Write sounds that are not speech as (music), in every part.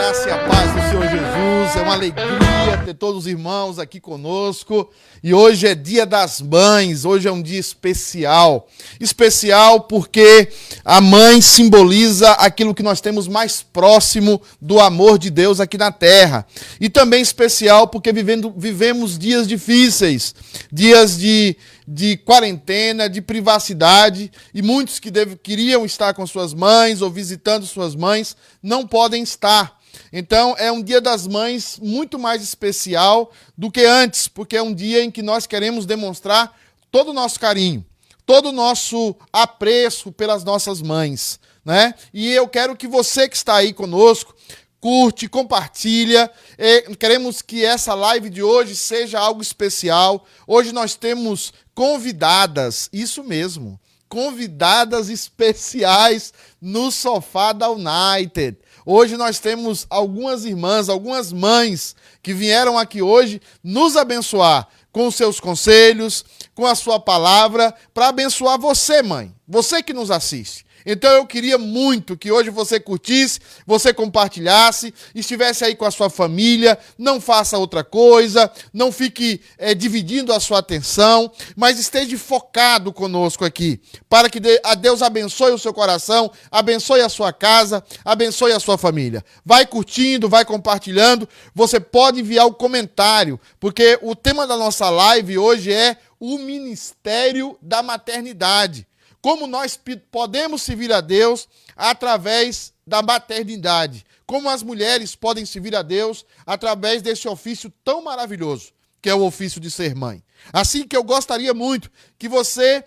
graça e a paz do Senhor Jesus. É uma alegria ter todos os irmãos aqui conosco. E hoje é Dia das Mães, hoje é um dia especial. Especial porque a mãe simboliza aquilo que nós temos mais próximo do amor de Deus aqui na terra. E também especial porque vivendo, vivemos dias difíceis, dias de de quarentena, de privacidade, e muitos que deve, queriam estar com suas mães ou visitando suas mães não podem estar. Então é um Dia das Mães muito mais especial do que antes, porque é um dia em que nós queremos demonstrar todo o nosso carinho, todo o nosso apreço pelas nossas mães. Né? E eu quero que você que está aí conosco curte, compartilha. É, queremos que essa live de hoje seja algo especial. Hoje nós temos convidadas, isso mesmo, convidadas especiais no sofá da United. Hoje nós temos algumas irmãs, algumas mães que vieram aqui hoje nos abençoar com seus conselhos, com a sua palavra, para abençoar você, mãe, você que nos assiste. Então eu queria muito que hoje você curtisse, você compartilhasse, estivesse aí com a sua família, não faça outra coisa, não fique é, dividindo a sua atenção, mas esteja focado conosco aqui, para que a Deus abençoe o seu coração, abençoe a sua casa, abençoe a sua família. Vai curtindo, vai compartilhando, você pode enviar o um comentário, porque o tema da nossa live hoje é o ministério da maternidade como nós podemos servir a Deus através da maternidade, como as mulheres podem servir a Deus através desse ofício tão maravilhoso, que é o ofício de ser mãe. Assim que eu gostaria muito que você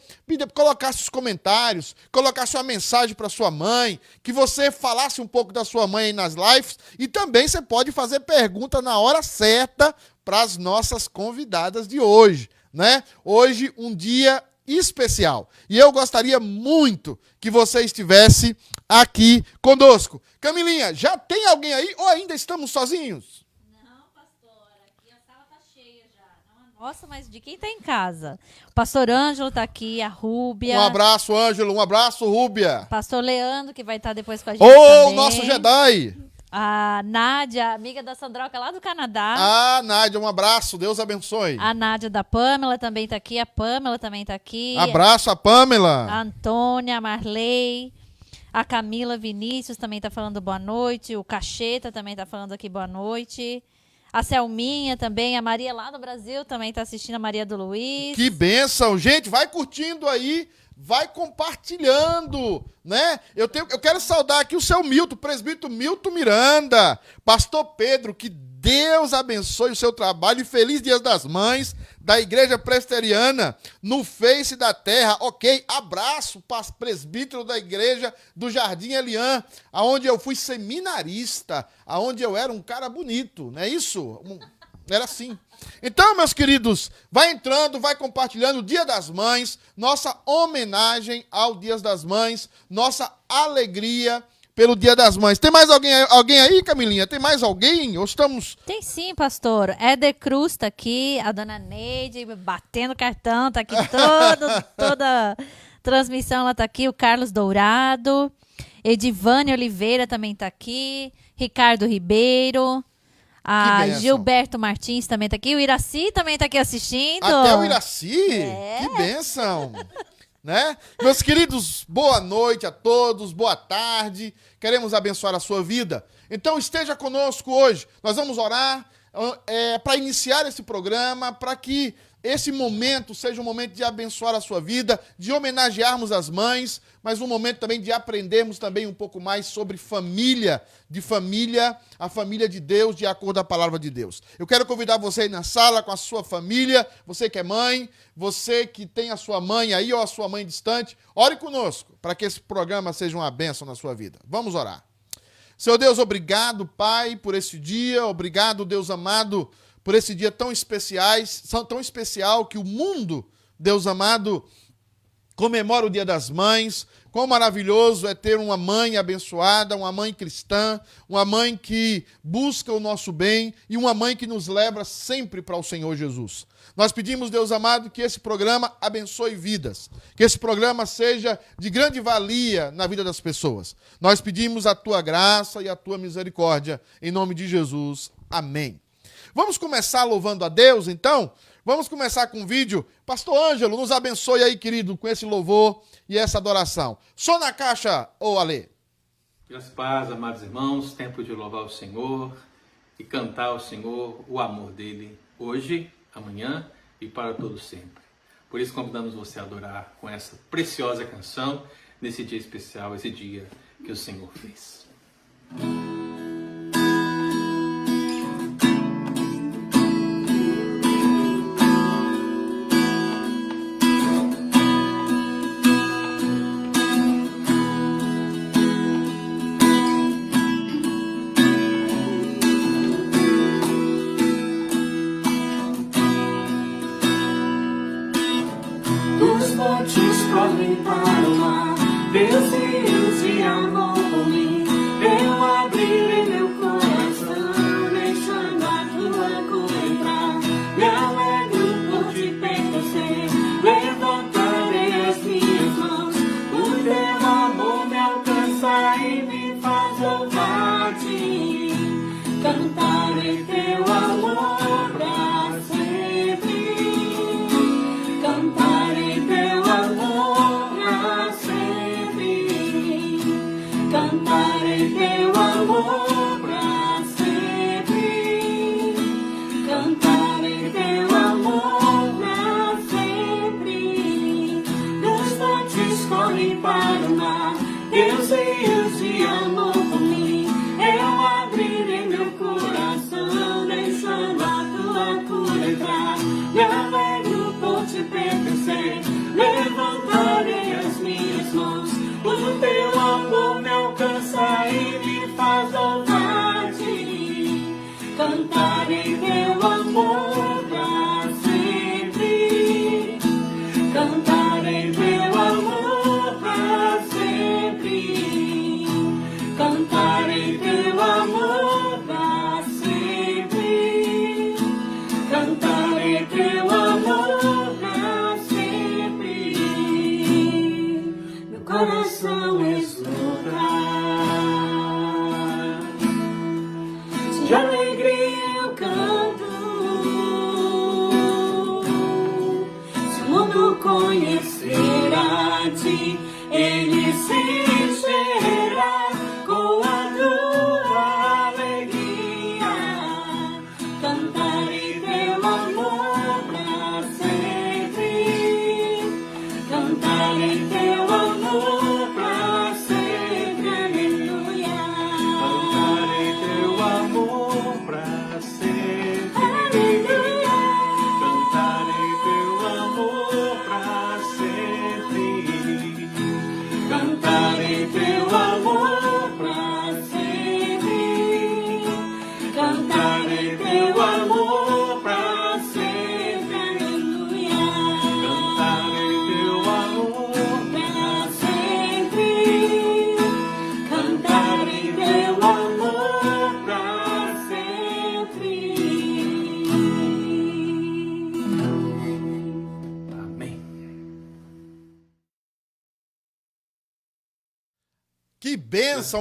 colocasse os comentários, colocasse uma mensagem para sua mãe, que você falasse um pouco da sua mãe aí nas lives e também você pode fazer pergunta na hora certa para as nossas convidadas de hoje, né? Hoje um dia especial. E eu gostaria muito que você estivesse aqui conosco. Camilinha, já tem alguém aí ou ainda estamos sozinhos? Não, pastor, aqui a sala tá cheia já. Nossa, mas de quem está em casa? O pastor Ângelo está aqui, a Rúbia. Um abraço, Ângelo, um abraço, Rúbia. Pastor Leandro, que vai estar depois com a gente. Ô, oh, nosso Jedi! A Nádia, amiga da Sandroca lá do Canadá. Ah, Nádia, um abraço, Deus abençoe. A Nádia da Pamela também está aqui, a Pamela também está aqui. Abraço a Pamela. A Antônia, a Marley, a Camila Vinícius também está falando boa noite, o Cacheta também está falando aqui boa noite. A Selminha também, a Maria lá do Brasil também está assistindo, a Maria do Luiz. Que bênção, gente, vai curtindo aí vai compartilhando, né? Eu, tenho, eu quero saudar aqui o seu Milton, presbítero Milton Miranda, pastor Pedro, que Deus abençoe o seu trabalho e feliz Dias das Mães da Igreja Presteriana no Face da Terra. Ok, abraço presbítero da Igreja do Jardim Elian, aonde eu fui seminarista, aonde eu era um cara bonito, não é isso? Era assim. Então, meus queridos, vai entrando, vai compartilhando o Dia das Mães, nossa homenagem ao Dia das Mães, nossa alegria pelo Dia das Mães. Tem mais alguém, alguém aí, Camilinha? Tem mais alguém? Ou estamos. Tem sim, pastor. Éder Cruz tá aqui, a dona Neide batendo cartão, tá aqui todo, (laughs) toda transmissão, ela tá aqui, o Carlos Dourado, Edivane Oliveira também tá aqui, Ricardo Ribeiro. A Gilberto Martins também está aqui. O Iraci também está aqui assistindo. Até o Iraci? É. Que bênção! né? Meus queridos, boa noite a todos, boa tarde. Queremos abençoar a sua vida. Então esteja conosco hoje. Nós vamos orar é, para iniciar esse programa, para que esse momento seja um momento de abençoar a sua vida, de homenagearmos as mães, mas um momento também de aprendermos também um pouco mais sobre família, de família, a família de Deus, de acordo com a palavra de Deus. Eu quero convidar você aí na sala com a sua família, você que é mãe, você que tem a sua mãe aí ou a sua mãe distante, ore conosco para que esse programa seja uma bênção na sua vida. Vamos orar. Senhor Deus, obrigado, Pai, por esse dia, obrigado, Deus amado, por esse dia tão especiais, tão especial que o mundo, Deus amado, comemora o Dia das Mães. Quão maravilhoso é ter uma mãe abençoada, uma mãe cristã, uma mãe que busca o nosso bem e uma mãe que nos leva sempre para o Senhor Jesus. Nós pedimos, Deus amado, que esse programa abençoe vidas, que esse programa seja de grande valia na vida das pessoas. Nós pedimos a tua graça e a tua misericórdia, em nome de Jesus. Amém. Vamos começar louvando a Deus, então? Vamos começar com um vídeo. Pastor Ângelo, nos abençoe aí, querido, com esse louvor e essa adoração. Só na caixa, ou Alê. Graças paz, amados irmãos, tempo de louvar o Senhor e cantar ao Senhor o amor dele hoje, amanhã e para todo sempre. Por isso convidamos você a adorar com essa preciosa canção nesse dia especial, esse dia que o Senhor fez.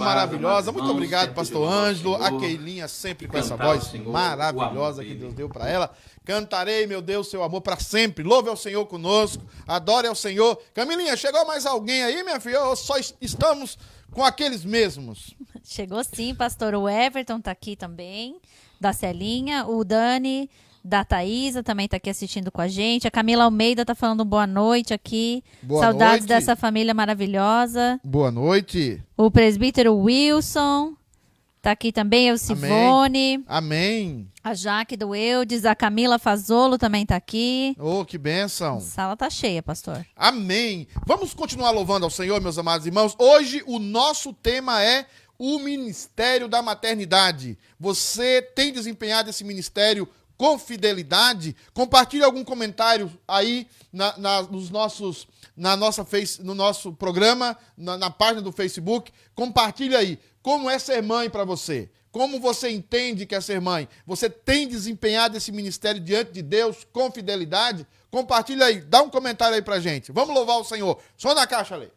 Maravilhosa. Muito irmãos, obrigado, pastor Ângelo. A. Keilinha sempre com essa voz Senhor maravilhosa que Deus deu para ela. Cantarei, meu Deus, seu amor para sempre. Louve ao Senhor conosco. Adore ao Senhor. Camilinha, chegou mais alguém aí, minha filha? Ou só es- estamos com aqueles mesmos? Chegou sim, pastor. O Everton tá aqui também, da Celinha. O Dani, da Thaísa, também tá aqui assistindo com a gente. A Camila Almeida tá falando boa noite aqui. Boa Saudades noite. dessa família maravilhosa. Boa noite. O presbítero Wilson tá aqui também. Eu, Sivone. Amém. A Jaque do Eudes. A Camila Fazolo também tá aqui. Oh, que bênção. A sala tá cheia, pastor. Amém. Vamos continuar louvando ao Senhor, meus amados irmãos. Hoje o nosso tema é o ministério da maternidade. Você tem desempenhado esse ministério com fidelidade. Compartilhe algum comentário aí na, na, nos nossos, na nossa face, no nosso programa, na, na página do Facebook. Compartilhe aí como é ser mãe para você. Como você entende que é ser mãe? Você tem desempenhado esse ministério diante de Deus com fidelidade? Compartilha aí, dá um comentário aí pra gente. Vamos louvar o Senhor. Só na caixa, Lei.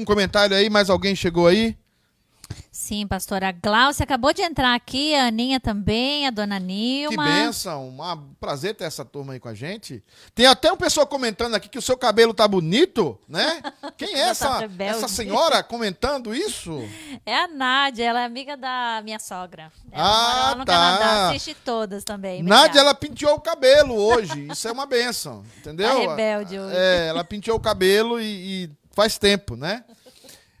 Algum comentário aí? Mais alguém chegou aí? Sim, pastora. A Glaucia acabou de entrar aqui, a Aninha também, a dona Nilma. Que benção, um prazer ter essa turma aí com a gente. Tem até uma pessoa comentando aqui que o seu cabelo tá bonito, né? (laughs) Quem é tá essa, rebelde. essa senhora comentando isso? É a Nádia, ela é amiga da minha sogra. Ela Ah, no tá. Canadá, assiste todas também. Nádia, obrigada. ela penteou o cabelo hoje. Isso é uma benção, entendeu? Tá rebelde hoje. É, ela penteou o cabelo e, e faz tempo, né?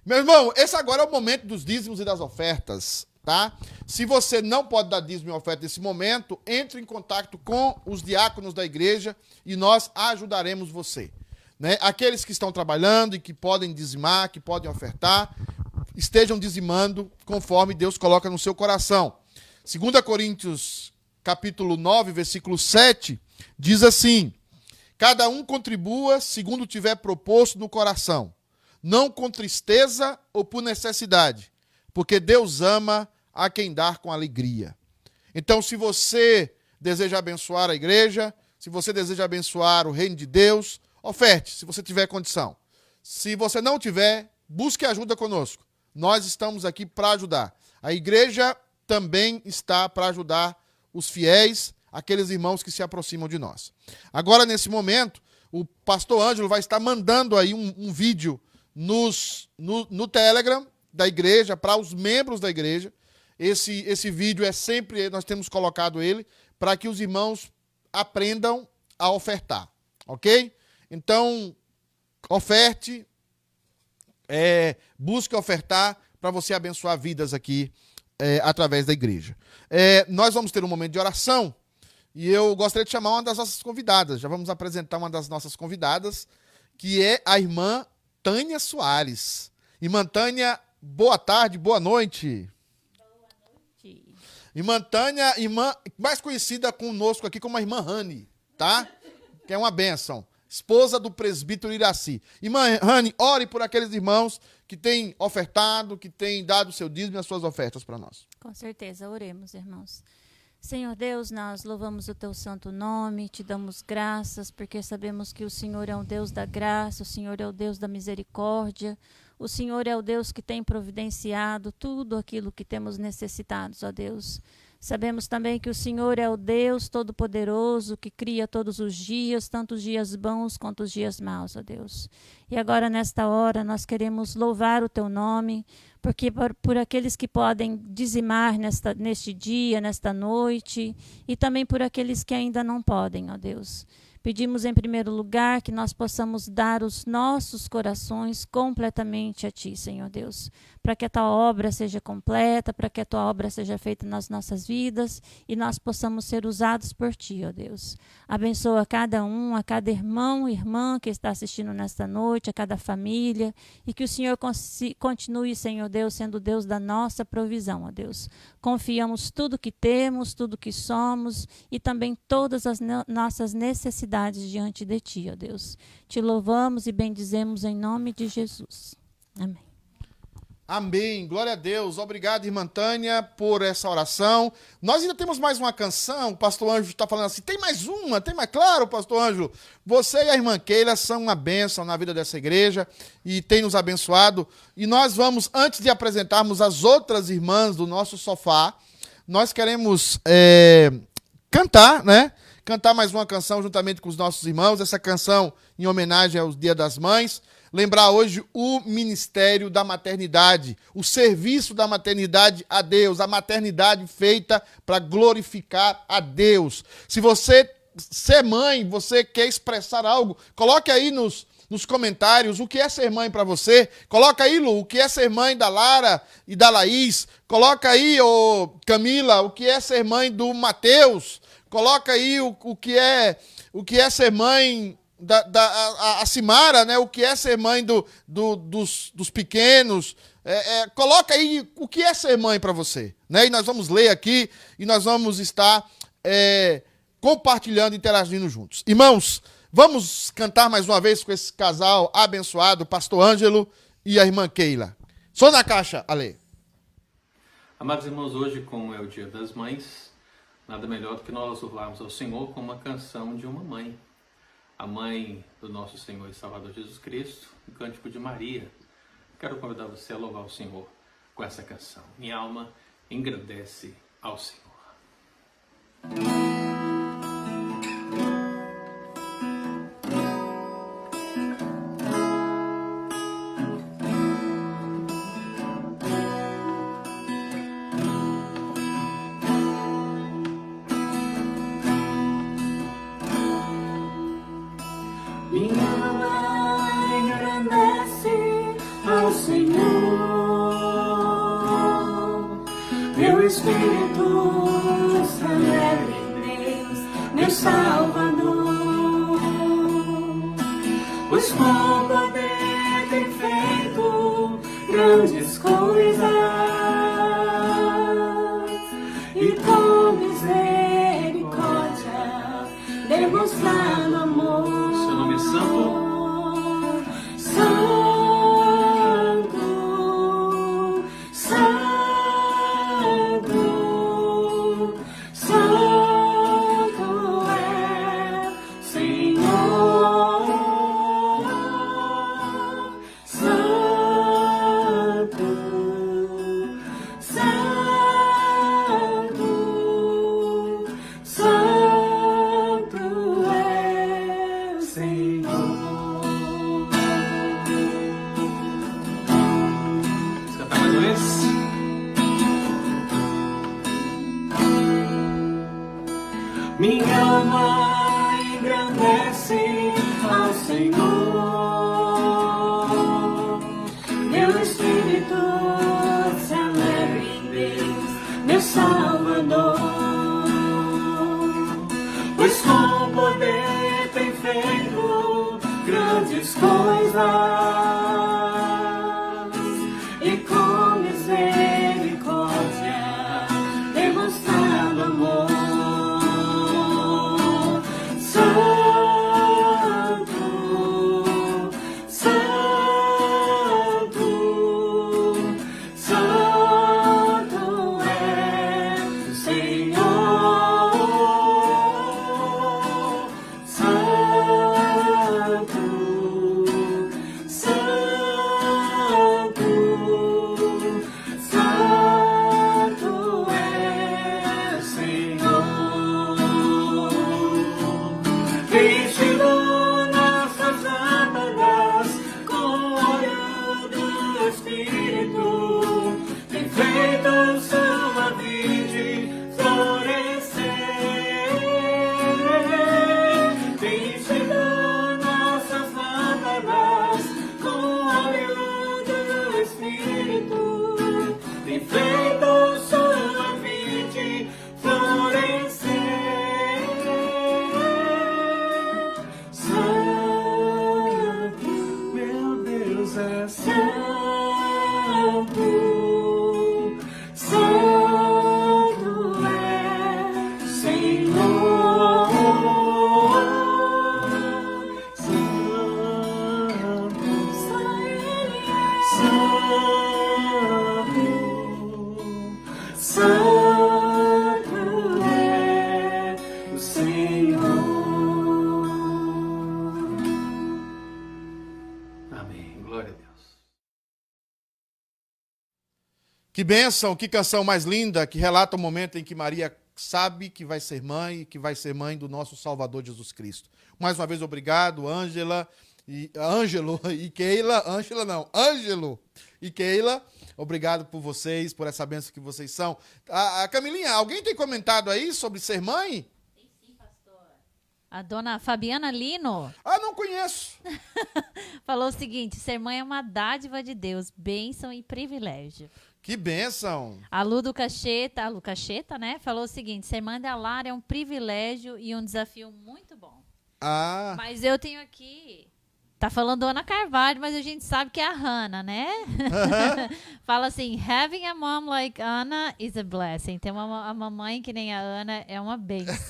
Meu irmão, esse agora é o momento dos dízimos e das ofertas, tá? Se você não pode dar dízimo e oferta nesse momento, entre em contato com os diáconos da igreja e nós ajudaremos você. Né? Aqueles que estão trabalhando e que podem dizimar, que podem ofertar, estejam dizimando conforme Deus coloca no seu coração. 2 Coríntios, capítulo 9, versículo 7, diz assim: Cada um contribua segundo tiver proposto no coração, não com tristeza ou por necessidade, porque Deus ama a quem dar com alegria. Então, se você deseja abençoar a igreja, se você deseja abençoar o reino de Deus, oferte, se você tiver condição. Se você não tiver, busque ajuda conosco. Nós estamos aqui para ajudar. A igreja também está para ajudar os fiéis, aqueles irmãos que se aproximam de nós. Agora, nesse momento, o pastor Ângelo vai estar mandando aí um, um vídeo nos, no, no Telegram da igreja, para os membros da igreja. Esse, esse vídeo é sempre, nós temos colocado ele, para que os irmãos aprendam a ofertar, ok? Então, oferte, é, busque ofertar para você abençoar vidas aqui é, através da igreja. É, nós vamos ter um momento de oração e eu gostaria de chamar uma das nossas convidadas. Já vamos apresentar uma das nossas convidadas, que é a irmã Tânia Soares. Irmã Tânia, boa tarde, boa noite. Irmã Tânia, irmã mais conhecida conosco aqui como a irmã Rani, tá? Que é uma bênção. Esposa do presbítero Iraci. Irmã Rani, ore por aqueles irmãos que têm ofertado, que têm dado o seu dízimo e as suas ofertas para nós. Com certeza, oremos, irmãos. Senhor Deus, nós louvamos o teu santo nome, te damos graças, porque sabemos que o Senhor é o Deus da graça, o Senhor é o Deus da misericórdia, o Senhor é o Deus que tem providenciado tudo aquilo que temos necessitados, ó Deus. Sabemos também que o Senhor é o Deus Todo-Poderoso, que cria todos os dias, tanto os dias bons quanto os dias maus, ó Deus. E agora, nesta hora, nós queremos louvar o teu nome, porque por, por aqueles que podem dizimar nesta, neste dia, nesta noite, e também por aqueles que ainda não podem, ó Deus. Pedimos em primeiro lugar que nós possamos dar os nossos corações completamente a Ti, Senhor Deus, para que a Tua obra seja completa, para que a Tua obra seja feita nas nossas vidas e nós possamos ser usados por Ti, ó Deus. Abençoa cada um, a cada irmão irmã que está assistindo nesta noite, a cada família, e que o Senhor continue, Senhor Deus, sendo Deus da nossa provisão, ó Deus. Confiamos tudo que temos, tudo que somos e também todas as no- nossas necessidades diante de Ti, ó Deus. Te louvamos e bendizemos em nome de Jesus. Amém. Amém. Glória a Deus. Obrigado, irmã Tânia, por essa oração. Nós ainda temos mais uma canção. O pastor Ângelo está falando assim: tem mais uma, tem mais. Claro, pastor Ângelo. Você e a irmã Keila são uma bênção na vida dessa igreja e tem nos abençoado. E nós vamos, antes de apresentarmos as outras irmãs do nosso sofá, nós queremos é, cantar, né? Cantar mais uma canção juntamente com os nossos irmãos. Essa canção em homenagem aos Dia das Mães. Lembrar hoje o ministério da maternidade, o serviço da maternidade a Deus, a maternidade feita para glorificar a Deus. Se você ser mãe, você quer expressar algo, coloque aí nos, nos comentários o que é ser mãe para você. Coloca aí, Lu, o que é ser mãe da Lara e da Laís. Coloca aí, ô Camila, o que é ser mãe do Mateus. Coloca aí o, o que é o que é ser mãe da, da a, a Simara, né? O que é ser mãe do, do- dos, dos pequenos. É, é, coloca aí o que é ser mãe para você, né? E nós vamos ler aqui e nós vamos estar é, compartilhando, interagindo juntos. Irmãos, vamos cantar mais uma vez com esse casal abençoado, Pastor Ângelo e a irmã Keila. Só na caixa, Ale. Amados irmãos, hoje, como é o Dia das Mães, nada melhor do que nós louvarmos ao Senhor com uma canção de uma mãe. A mãe do nosso Senhor e Salvador Jesus Cristo, o cântico de Maria. Quero convidar você a louvar o Senhor com essa canção. Minha alma engrandece ao Senhor. Meu Que bênção, que canção mais linda, que relata o momento em que Maria sabe que vai ser mãe e que vai ser mãe do nosso Salvador Jesus Cristo. Mais uma vez, obrigado, Ângela e Ângelo e Keila. Ângela não, Ângelo e Keila. Obrigado por vocês, por essa bênção que vocês são. A, a Camilinha, alguém tem comentado aí sobre ser mãe? A dona Fabiana Lino Ah, não conheço. (laughs) falou o seguinte: ser mãe é uma dádiva de Deus, bênção e privilégio. Que bênção. A Lu do Cacheta, a Lu Cacheta, né, falou o seguinte: ser mãe da Lara é um privilégio e um desafio muito bom. Ah, Mas eu tenho aqui. Tá falando Ana Carvalho, mas a gente sabe que é a Hannah, né? (laughs) Fala assim: having a mom like Anna is a blessing. Ter uma, uma mamãe que nem a Ana é uma bênção. (laughs)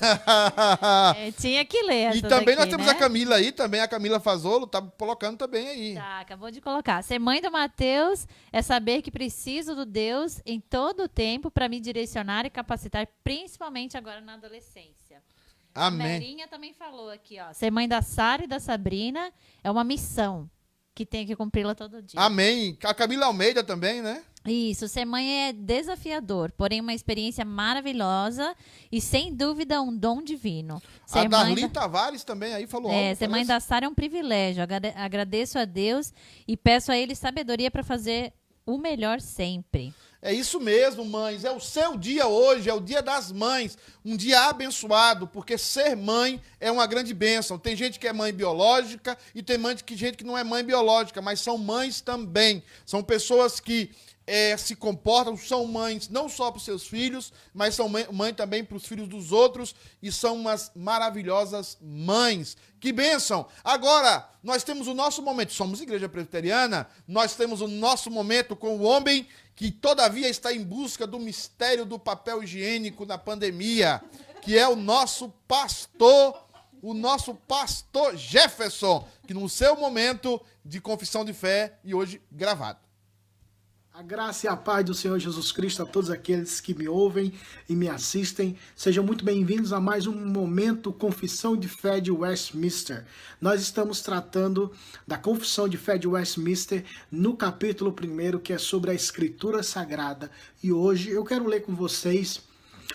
É, tinha que ler e também nós daqui, temos né? a Camila aí, também a Camila Fazolo, tá colocando também aí. Tá, acabou de colocar. Ser mãe do Mateus é saber que preciso do Deus em todo o tempo para me direcionar e capacitar, principalmente agora na adolescência. A Amém. Merinha também falou aqui, ó. Ser mãe da Sara e da Sabrina é uma missão que tem que cumpri-la todo dia. Amém. A Camila Almeida também, né? Isso, ser mãe é desafiador, porém uma experiência maravilhosa e sem dúvida um dom divino. Ser a Darli da- Tavares também aí falou É, algo, ser mãe da Sara é um privilégio. Agrade- Agradeço a Deus e peço a Ele sabedoria para fazer o melhor sempre. É isso mesmo, mães. É o seu dia hoje, é o dia das mães. Um dia abençoado, porque ser mãe é uma grande bênção. Tem gente que é mãe biológica e tem gente que não é mãe biológica, mas são mães também. São pessoas que eh, se comportam, são mães não só para os seus filhos, mas são mãe, mãe também para os filhos dos outros e são umas maravilhosas mães. Que bênção! Agora, nós temos o nosso momento, somos igreja presbiteriana, nós temos o nosso momento com o homem que todavia está em busca do mistério do papel higiênico na pandemia, que é o nosso pastor, o nosso pastor Jefferson, que no seu momento de confissão de fé e hoje gravado. A graça e a paz do Senhor Jesus Cristo a todos aqueles que me ouvem e me assistem. Sejam muito bem-vindos a mais um momento Confissão de Fé de Westminster. Nós estamos tratando da Confissão de Fé de Westminster no capítulo 1, que é sobre a Escritura Sagrada. E hoje eu quero ler com vocês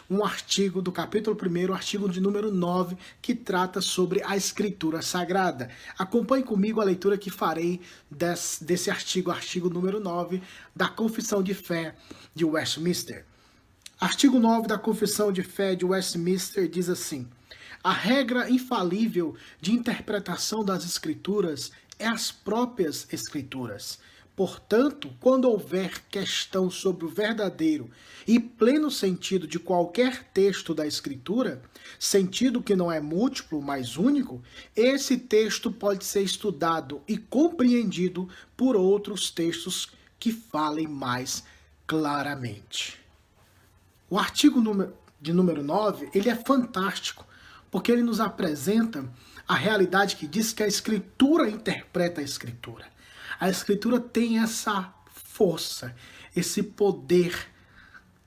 um artigo do capítulo 1, artigo de número 9, que trata sobre a Escritura Sagrada. Acompanhe comigo a leitura que farei des- desse artigo, artigo número 9, da Confissão de Fé de Westminster. Artigo 9 da Confissão de Fé de Westminster diz assim: A regra infalível de interpretação das Escrituras é as próprias Escrituras. Portanto, quando houver questão sobre o verdadeiro e pleno sentido de qualquer texto da Escritura, sentido que não é múltiplo, mas único, esse texto pode ser estudado e compreendido por outros textos que falem mais claramente. O artigo de número 9, ele é fantástico, porque ele nos apresenta a realidade que diz que a escritura interpreta a escritura. A escritura tem essa força, esse poder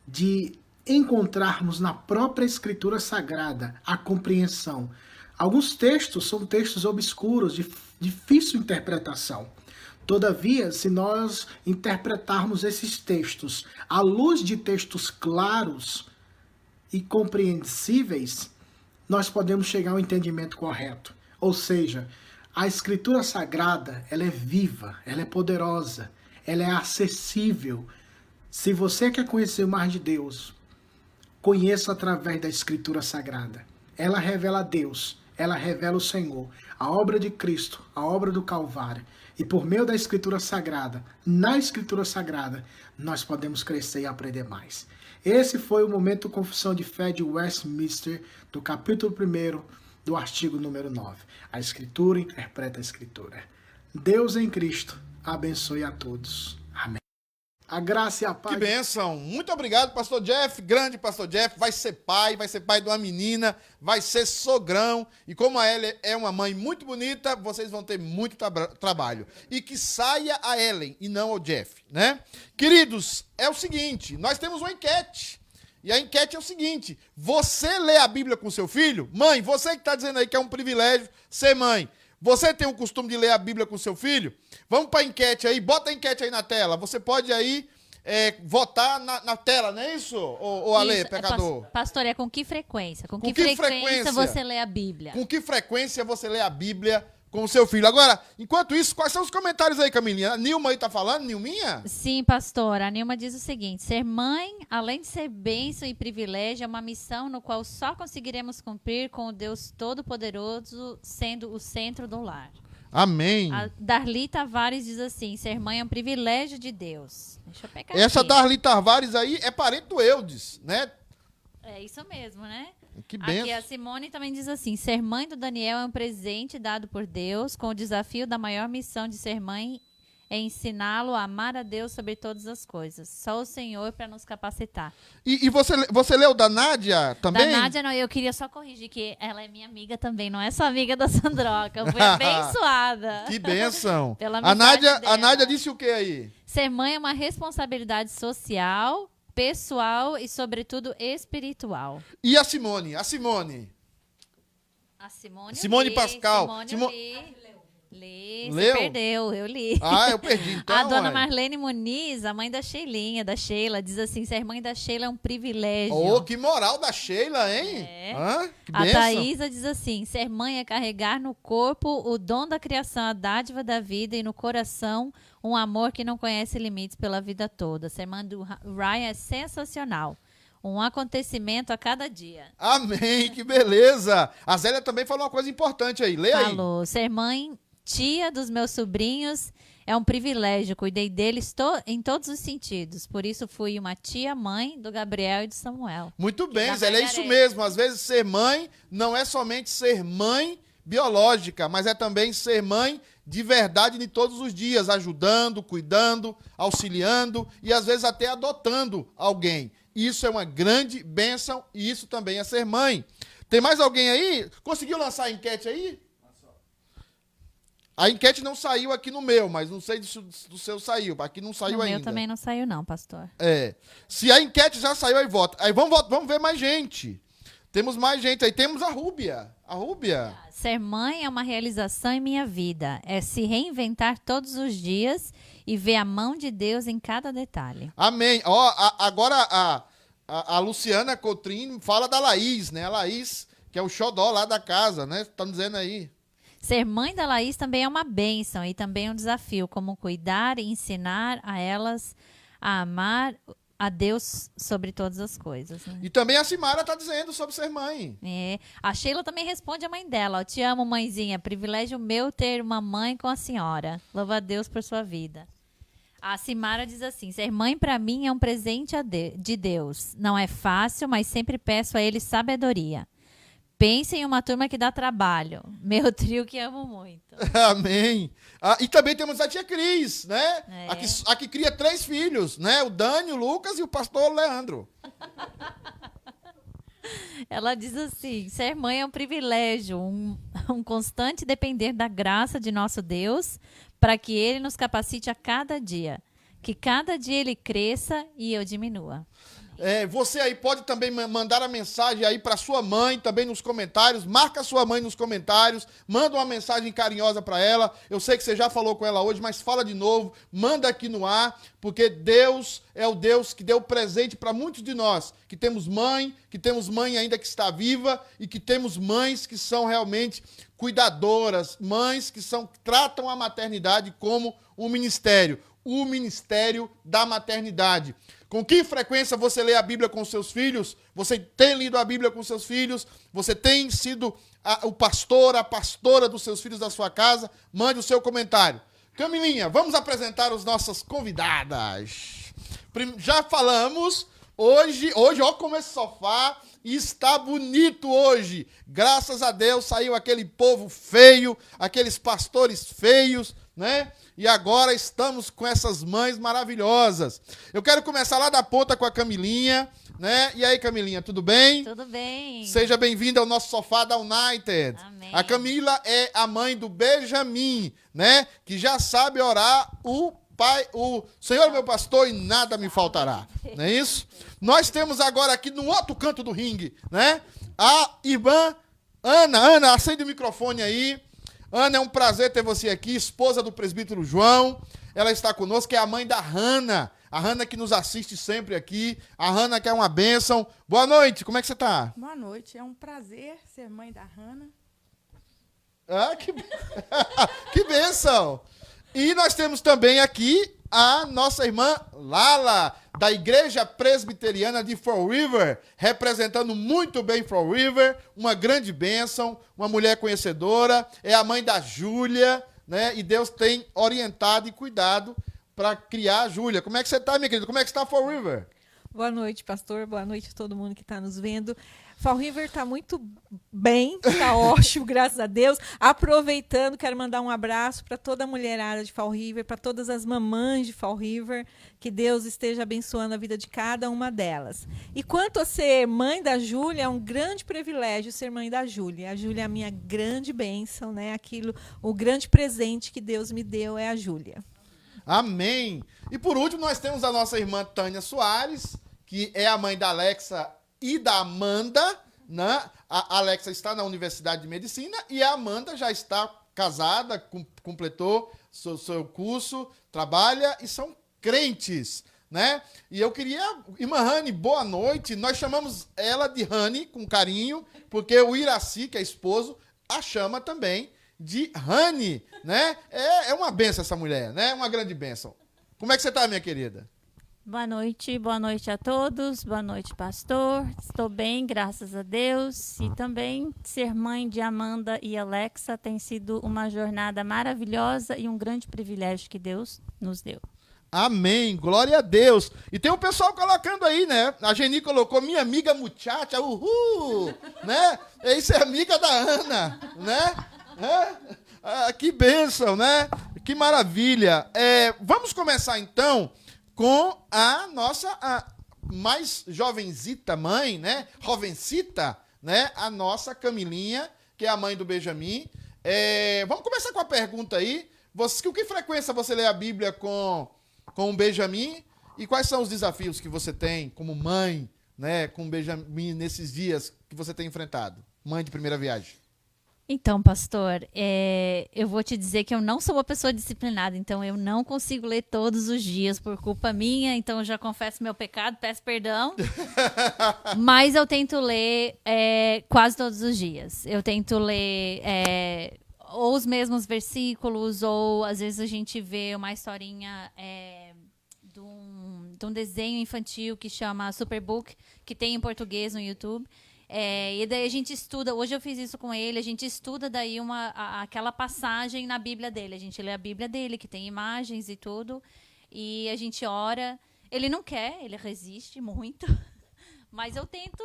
de encontrarmos na própria escritura sagrada a compreensão. Alguns textos são textos obscuros, de difícil interpretação. Todavia, se nós interpretarmos esses textos à luz de textos claros e compreensíveis, nós podemos chegar ao entendimento correto. Ou seja, a escritura sagrada, ela é viva, ela é poderosa, ela é acessível. Se você quer conhecer mais de Deus, conheça através da escritura sagrada. Ela revela Deus, ela revela o Senhor, a obra de Cristo, a obra do Calvário. E por meio da escritura sagrada, na escritura sagrada, nós podemos crescer e aprender mais. Esse foi o momento Confissão de Fé de Westminster, do capítulo 1 do artigo número 9. A escritura interpreta a escritura. Deus em Cristo abençoe a todos. Amém. A graça e a paz. Que bênção. Muito obrigado, pastor Jeff. Grande pastor Jeff. Vai ser pai, vai ser pai de uma menina, vai ser sogrão. E como a Ellen é uma mãe muito bonita, vocês vão ter muito tra- trabalho. E que saia a Ellen e não ao Jeff, né? Queridos, é o seguinte, nós temos uma enquete. E a enquete é o seguinte: você lê a Bíblia com seu filho? Mãe, você que está dizendo aí que é um privilégio ser mãe. Você tem o costume de ler a Bíblia com seu filho? Vamos para a enquete aí, bota a enquete aí na tela. Você pode aí é, votar na, na tela, não é isso, ô, ô Ale, Isso, é, pecador? pas- pastor, é com que frequência? Com, Com que, que frequência, frequência? você lê a Bíblia? Com que frequência você lê a Bíblia com o seu filho? Agora, enquanto isso, quais são os comentários aí, Camilinha? A Nilma aí tá falando, Nilminha? Sim, pastor. A Nilma diz o seguinte: ser mãe, além de ser bênção e privilégio, é uma missão no qual só conseguiremos cumprir com o Deus Todo-Poderoso sendo o centro do lar. Amém. A Darli Tavares diz assim: ser mãe é um privilégio de Deus. Deixa eu pegar Essa aqui. Darli Tavares aí é parente do Eudes, né? É isso mesmo, né? Que Aqui a benção. Simone também diz assim: ser mãe do Daniel é um presente dado por Deus, com o desafio da maior missão de ser mãe é ensiná-lo a amar a Deus sobre todas as coisas. Só o Senhor para nos capacitar. E, e você, você leu da Nádia também? Da Nádia, não, eu queria só corrigir que ela é minha amiga também, não é só amiga da Sandroca. Eu fui (laughs) abençoada. Que benção. Pela a, Nádia, a dela. Nádia disse o que aí? Ser mãe é uma responsabilidade social, pessoal e, sobretudo, espiritual. E a Simone? A Simone? A Simone, Simone Pascal. Simone Simo- li. Leu? você perdeu, eu li. Ah, eu perdi (laughs) então. a dona ué. Marlene Muniz, a mãe da Sheilinha, da Sheila, diz assim: ser mãe da Sheila é um privilégio. Ô, que moral da Sheila, hein? É. Hã? Que A. Thaísa diz assim: ser mãe é carregar no corpo o dom da criação, a dádiva da vida e no coração um amor que não conhece limites pela vida toda. Ser mãe do Ryan é sensacional. Um acontecimento a cada dia. Amém, que beleza. A Zélia também falou uma coisa importante aí. Lê aí. Falou: ser mãe, tia dos meus sobrinhos é um privilégio. Cuidei deles to- em todos os sentidos. Por isso fui uma tia-mãe do Gabriel e do Samuel. Muito bem, Zélia, é isso mesmo. Às vezes ser mãe não é somente ser mãe biológica, mas é também ser mãe de verdade de todos os dias, ajudando, cuidando, auxiliando e às vezes até adotando alguém. Isso é uma grande bênção e isso também é ser mãe. Tem mais alguém aí? Conseguiu lançar a enquete aí? A enquete não saiu aqui no meu, mas não sei se do seu saiu. Aqui não saiu no ainda. meu também não saiu, não, pastor. É. Se a enquete já saiu, aí vota. Aí vamos, vamos ver mais gente. Temos mais gente aí. Temos a Rúbia. A Rúbia. Ser mãe é uma realização em minha vida. É se reinventar todos os dias e ver a mão de Deus em cada detalhe. Amém. Ó, a- agora a, a, a Luciana Cotrim fala da Laís, né? A Laís, que é o xodó lá da casa, né? Tá dizendo aí. Ser mãe da Laís também é uma bênção e também um desafio, como cuidar e ensinar a elas a amar a Deus sobre todas as coisas. né? E também a Simara tá dizendo sobre ser mãe. É. A Sheila também responde à mãe dela: Te amo, mãezinha. Privilégio meu ter uma mãe com a senhora. Louva a Deus por sua vida. A Simara diz assim: Ser mãe para mim é um presente de Deus. Não é fácil, mas sempre peço a Ele sabedoria. Pense em uma turma que dá trabalho. Meu (laughs) trio que amo muito. (laughs) Amém. Ah, e também temos a tia Cris, né? É. A, que, a que cria três filhos, né? O Dani, o Lucas e o pastor Leandro. (laughs) Ela diz assim: ser mãe é um privilégio, um, um constante depender da graça de nosso Deus para que Ele nos capacite a cada dia. Que cada dia Ele cresça e eu diminua. É, você aí pode também ma- mandar a mensagem aí para sua mãe também nos comentários. Marca sua mãe nos comentários. Manda uma mensagem carinhosa para ela. Eu sei que você já falou com ela hoje, mas fala de novo. Manda aqui no ar, porque Deus é o Deus que deu presente para muitos de nós, que temos mãe, que temos mãe ainda que está viva e que temos mães que são realmente cuidadoras, mães que são tratam a maternidade como um ministério, o ministério da maternidade. Com que frequência você lê a Bíblia com seus filhos? Você tem lido a Bíblia com seus filhos? Você tem sido a- o pastor, a pastora dos seus filhos da sua casa? Mande o seu comentário. Camilinha, vamos apresentar as nossas convidadas. Já falamos, hoje, hoje, ó como esse sofá está bonito hoje. Graças a Deus saiu aquele povo feio, aqueles pastores feios, né? E agora estamos com essas mães maravilhosas. Eu quero começar lá da ponta com a Camilinha, né? E aí, Camilinha, tudo bem? Tudo bem? Seja bem-vinda ao nosso sofá da United. Amém. A Camila é a mãe do Benjamin, né? Que já sabe orar o pai, o Senhor meu pastor e nada me faltará. Não é isso? Nós temos agora aqui no outro canto do ringue, né? A irmã Ana. Ana, acende o microfone aí. Ana, é um prazer ter você aqui, esposa do presbítero João. Ela está conosco, é a mãe da Hanna. A Hanna que nos assiste sempre aqui. A Hanna que é uma bênção. Boa noite, como é que você está? Boa noite, é um prazer ser mãe da Hanna. Ah, que, (laughs) que bênção! E nós temos também aqui a nossa irmã Lala, da Igreja Presbiteriana de Fall River, representando muito bem Fall River, uma grande bênção, uma mulher conhecedora, é a mãe da Júlia, né? E Deus tem orientado e cuidado para criar a Júlia. Como é que você está, minha querida? Como é que está Fall River? Boa noite, pastor. Boa noite a todo mundo que está nos vendo. Fall River está muito bem, está (laughs) ótimo, graças a Deus. Aproveitando, quero mandar um abraço para toda a mulherada de Fall River, para todas as mamães de Fall River, que Deus esteja abençoando a vida de cada uma delas. E quanto a ser mãe da Júlia, é um grande privilégio ser mãe da Júlia. A Júlia é a minha grande bênção, né? Aquilo, o grande presente que Deus me deu é a Júlia. Amém. E por último, nós temos a nossa irmã Tânia Soares, que é a mãe da Alexa e da Amanda, né? A Alexa está na Universidade de Medicina e a Amanda já está casada, cum- completou seu, seu curso, trabalha e são crentes, né? E eu queria, irmã Rani, boa noite. Nós chamamos ela de Rani com carinho, porque o Iraci, que é esposo, a chama também de Rani, né? É, é uma benção essa mulher, né? Uma grande benção. Como é que você tá, minha querida? Boa noite, boa noite a todos. Boa noite, pastor. Estou bem, graças a Deus. E também ser mãe de Amanda e Alexa tem sido uma jornada maravilhosa e um grande privilégio que Deus nos deu. Amém, glória a Deus. E tem o pessoal colocando aí, né? A Geni colocou minha amiga muchacha, uhul, né? Isso é amiga da Ana, né? É? Ah, que bênção, né? Que maravilha. É, vamos começar então com a nossa a mais jovenzita mãe, né? Jovencita, né? A nossa Camilinha, que é a mãe do Benjamin. É, vamos começar com a pergunta aí. Você, com que frequência você lê a Bíblia com, com o Benjamin? E quais são os desafios que você tem como mãe, né, com o Benjamin nesses dias que você tem enfrentado? Mãe de primeira viagem. Então, pastor, é, eu vou te dizer que eu não sou uma pessoa disciplinada, então eu não consigo ler todos os dias por culpa minha, então eu já confesso meu pecado, peço perdão. (laughs) Mas eu tento ler é, quase todos os dias. Eu tento ler é, ou os mesmos versículos, ou às vezes a gente vê uma historinha é, de, um, de um desenho infantil que chama Superbook, que tem em português no YouTube. É, e daí a gente estuda, hoje eu fiz isso com ele, a gente estuda daí uma, a- aquela passagem na Bíblia dele. A gente lê a Bíblia dele, que tem imagens e tudo, e a gente ora. Ele não quer, ele resiste muito, (laughs) mas eu tento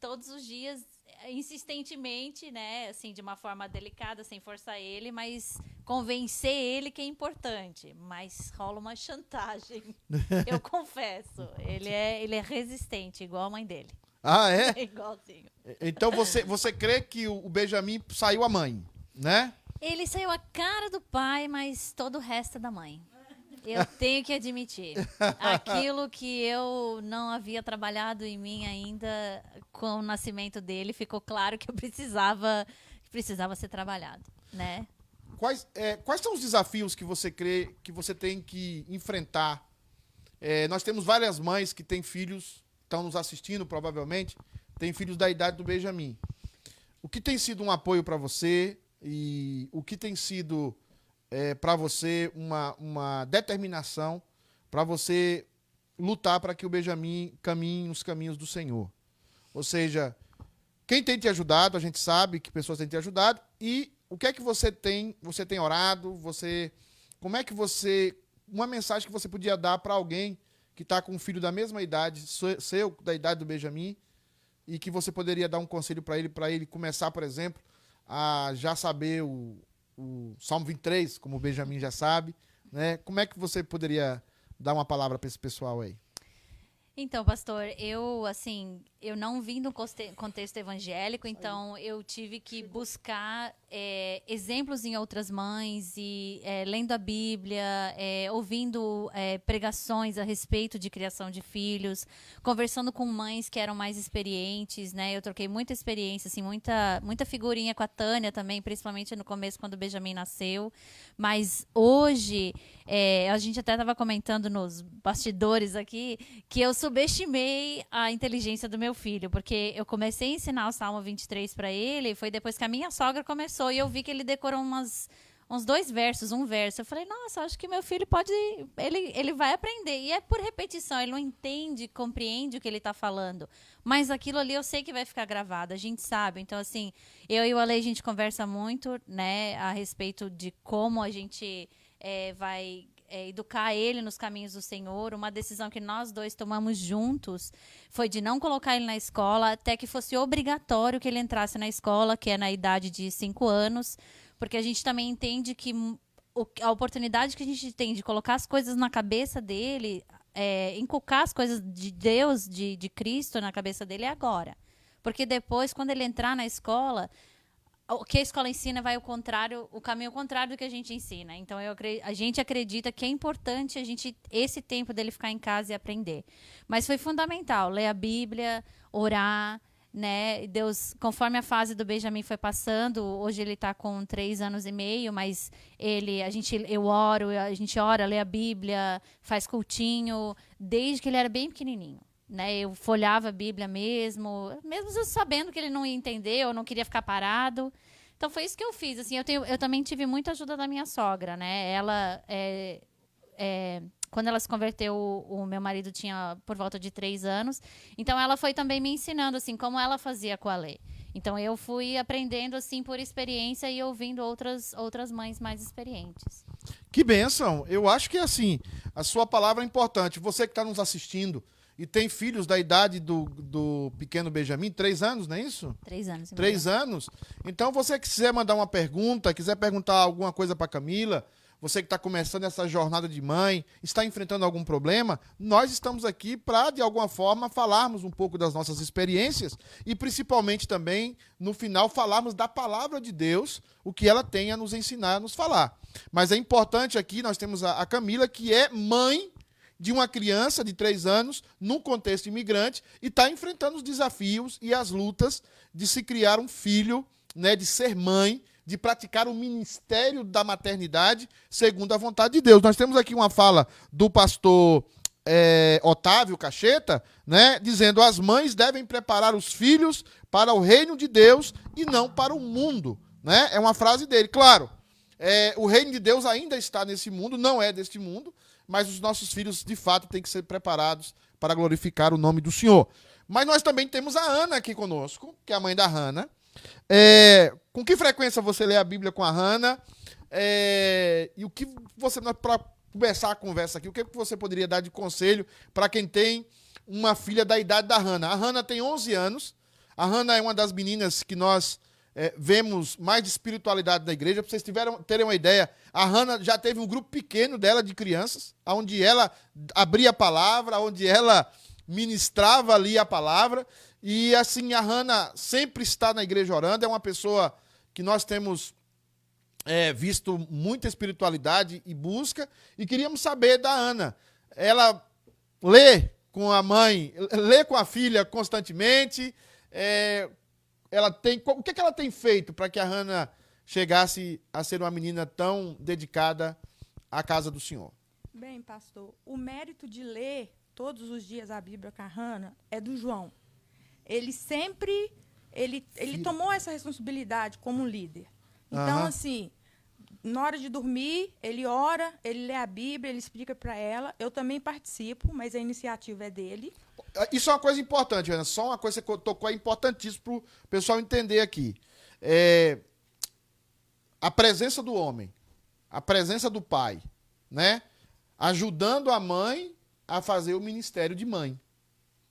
todos os dias, eh, insistentemente, né, assim, de uma forma delicada, sem forçar ele, mas convencer ele que é importante. Mas rola uma chantagem, (laughs) eu confesso. Ele é, ele é resistente, igual a mãe dele. Ah, é? (laughs) É igualzinho. Então você, você crê que o Benjamin saiu a mãe, né? Ele saiu a cara do pai, mas todo o resto é da mãe. Eu tenho que admitir. (laughs) Aquilo que eu não havia trabalhado em mim ainda com o nascimento dele, ficou claro que eu precisava, que precisava ser trabalhado, né? Quais, é, quais são os desafios que você crê que você tem que enfrentar? É, nós temos várias mães que têm filhos, estão nos assistindo provavelmente, têm filhos da idade do Benjamin. O que tem sido um apoio para você e o que tem sido para você uma, uma determinação para você lutar para que o Benjamin caminhe nos caminhos do Senhor? Ou seja, quem tem te ajudado, a gente sabe que pessoas têm te ajudado e o que é que você tem, você tem orado, você como é que você uma mensagem que você podia dar para alguém que está com um filho da mesma idade, seu, da idade do Benjamin, e que você poderia dar um conselho para ele, para ele começar, por exemplo, a já saber o, o Salmo 23, como o Benjamin já sabe, né? Como é que você poderia dar uma palavra para esse pessoal aí? Então, pastor, eu assim, eu não vim do conte- contexto evangélico, então eu tive que buscar é, exemplos em outras mães e é, lendo a Bíblia, é, ouvindo é, pregações a respeito de criação de filhos, conversando com mães que eram mais experientes, né? Eu troquei muita experiência, assim, muita, muita figurinha com a Tânia também, principalmente no começo quando o Benjamin nasceu. Mas hoje é, a gente até estava comentando nos bastidores aqui que eu subestimei a inteligência do meu filho, porque eu comecei a ensinar o Salmo 23 para ele, foi depois que a minha sogra começou e eu vi que ele decorou umas uns dois versos, um verso. Eu falei, nossa, acho que meu filho pode. Ele, ele vai aprender. E é por repetição, ele não entende, compreende o que ele está falando. Mas aquilo ali eu sei que vai ficar gravado, a gente sabe. Então, assim, eu e o Ale, a gente conversa muito, né, a respeito de como a gente é, vai é, educar ele nos caminhos do Senhor. Uma decisão que nós dois tomamos juntos foi de não colocar ele na escola até que fosse obrigatório que ele entrasse na escola, que é na idade de cinco anos, porque a gente também entende que o- a oportunidade que a gente tem de colocar as coisas na cabeça dele, é, inculcar as coisas de Deus, de, de Cristo na cabeça dele é agora. Porque depois, quando ele entrar na escola, o que a escola ensina vai o contrário, o caminho contrário do que a gente ensina. Então eu a gente acredita que é importante a gente esse tempo dele ficar em casa e aprender. Mas foi fundamental ler a Bíblia, orar, né? Deus, conforme a fase do Benjamin foi passando, hoje ele está com três anos e meio, mas ele, a gente, eu oro, a gente ora, lê a Bíblia, faz cultinho, desde que ele era bem pequenininho. Né, eu folhava a Bíblia mesmo, mesmo sabendo que ele não ia entender, eu não queria ficar parado. Então foi isso que eu fiz. Assim, eu, tenho, eu também tive muita ajuda da minha sogra, né? Ela é, é, quando ela se converteu, o, o meu marido tinha por volta de três anos. Então ela foi também me ensinando assim como ela fazia com a lei. Então eu fui aprendendo assim por experiência e ouvindo outras outras mães mais experientes. Que bênção! Eu acho que assim, a sua palavra é importante. Você que está nos assistindo e tem filhos da idade do, do pequeno Benjamin, três anos, não é isso? Três anos. Três anos. Então, você que quiser mandar uma pergunta, quiser perguntar alguma coisa para Camila, você que está começando essa jornada de mãe, está enfrentando algum problema, nós estamos aqui para, de alguma forma, falarmos um pouco das nossas experiências e, principalmente, também, no final, falarmos da palavra de Deus, o que ela tem a nos ensinar, a nos falar. Mas é importante aqui, nós temos a Camila, que é mãe de uma criança de três anos, num contexto imigrante, e está enfrentando os desafios e as lutas de se criar um filho, né, de ser mãe, de praticar o ministério da maternidade segundo a vontade de Deus. Nós temos aqui uma fala do pastor é, Otávio Cacheta, né, dizendo as mães devem preparar os filhos para o reino de Deus e não para o mundo. Né? É uma frase dele. Claro, é, o reino de Deus ainda está nesse mundo, não é deste mundo, mas os nossos filhos, de fato, têm que ser preparados para glorificar o nome do Senhor. Mas nós também temos a Ana aqui conosco, que é a mãe da Hanna. É, com que frequência você lê a Bíblia com a Hanna? É, e o que você, para começar a conversa aqui, o que você poderia dar de conselho para quem tem uma filha da idade da Hanna? A Hanna tem 11 anos. A Hanna é uma das meninas que nós é, vemos mais de espiritualidade da igreja. Para vocês tiveram, terem uma ideia, a Hanna já teve um grupo pequeno dela de crianças, onde ela abria a palavra, onde ela ministrava ali a palavra. E assim, a Hanna sempre está na igreja orando, é uma pessoa que nós temos é, visto muita espiritualidade e busca. E queríamos saber da Ana. Ela lê com a mãe, lê com a filha constantemente. É, ela tem, o que, que ela tem feito para que a Hannah chegasse a ser uma menina tão dedicada à casa do Senhor? Bem, pastor, o mérito de ler todos os dias a Bíblia com a Hannah é do João. Ele sempre ele, ele tomou essa responsabilidade como líder. Então, Aham. assim, na hora de dormir, ele ora, ele lê a Bíblia, ele explica para ela. Eu também participo, mas a iniciativa é dele. Isso é uma coisa importante, Ana. Só uma coisa que você tocou é importantíssimo para o pessoal entender aqui. É, a presença do homem, a presença do pai, né? Ajudando a mãe a fazer o ministério de mãe.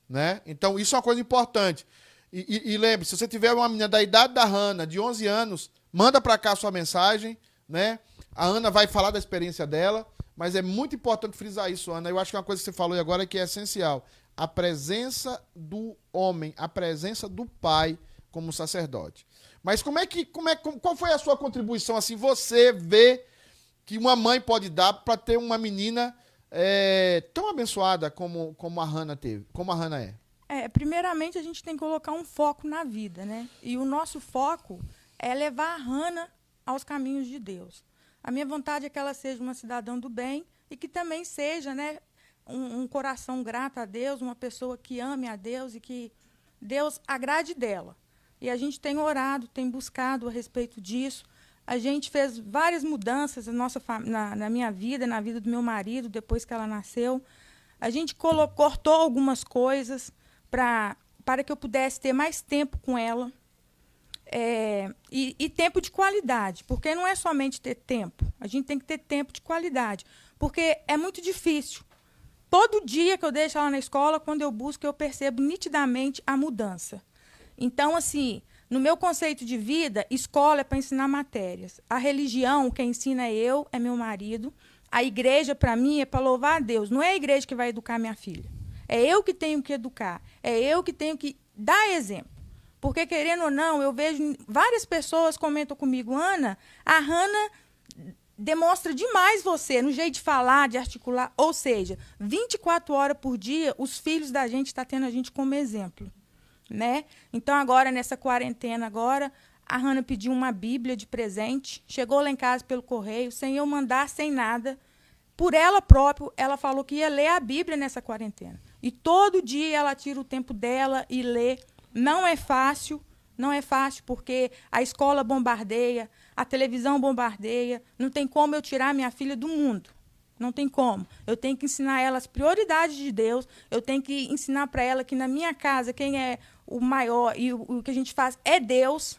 Né? Então, isso é uma coisa importante. E, e, e lembre, se você tiver uma menina da idade da Hanna, de 11 anos, manda para cá a sua mensagem, né? A Ana vai falar da experiência dela, mas é muito importante frisar isso, Ana. Eu acho que uma coisa que você falou agora que é essencial. A presença do homem, a presença do pai como sacerdote. Mas como é que, como é, qual foi a sua contribuição assim? Você vê que uma mãe pode dar para ter uma menina é, tão abençoada como, como a Hannah teve, como a Hannah é. É, primeiramente a gente tem que colocar um foco na vida, né? E o nosso foco é levar a Hannah aos caminhos de Deus. A minha vontade é que ela seja uma cidadã do bem e que também seja, né, um, um coração grato a Deus, uma pessoa que ame a Deus e que Deus agrade dela. E a gente tem orado, tem buscado a respeito disso. A gente fez várias mudanças na, nossa, na, na minha vida, na vida do meu marido, depois que ela nasceu. A gente colo- cortou algumas coisas para que eu pudesse ter mais tempo com ela. É, e, e tempo de qualidade, porque não é somente ter tempo, a gente tem que ter tempo de qualidade, porque é muito difícil. Todo dia que eu deixo ela na escola, quando eu busco, eu percebo nitidamente a mudança. Então, assim, no meu conceito de vida, escola é para ensinar matérias. A religião, quem ensina é eu, é meu marido. A igreja, para mim, é para louvar a Deus. Não é a igreja que vai educar minha filha. É eu que tenho que educar. É eu que tenho que dar exemplo. Porque, querendo ou não, eu vejo várias pessoas comentam comigo, Ana, a Hannah demonstra demais você no jeito de falar, de articular. Ou seja, 24 horas por dia, os filhos da gente estão tendo a gente como exemplo. né? Então agora nessa quarentena agora, a Hannah pediu uma Bíblia de presente, chegou lá em casa pelo correio, sem eu mandar, sem nada. Por ela própria, ela falou que ia ler a Bíblia nessa quarentena. E todo dia ela tira o tempo dela e lê. Não é fácil, não é fácil porque a escola bombardeia, a televisão bombardeia, não tem como eu tirar minha filha do mundo. Não tem como. Eu tenho que ensinar ela as prioridades de Deus. Eu tenho que ensinar para ela que na minha casa quem é o maior e o, o que a gente faz é Deus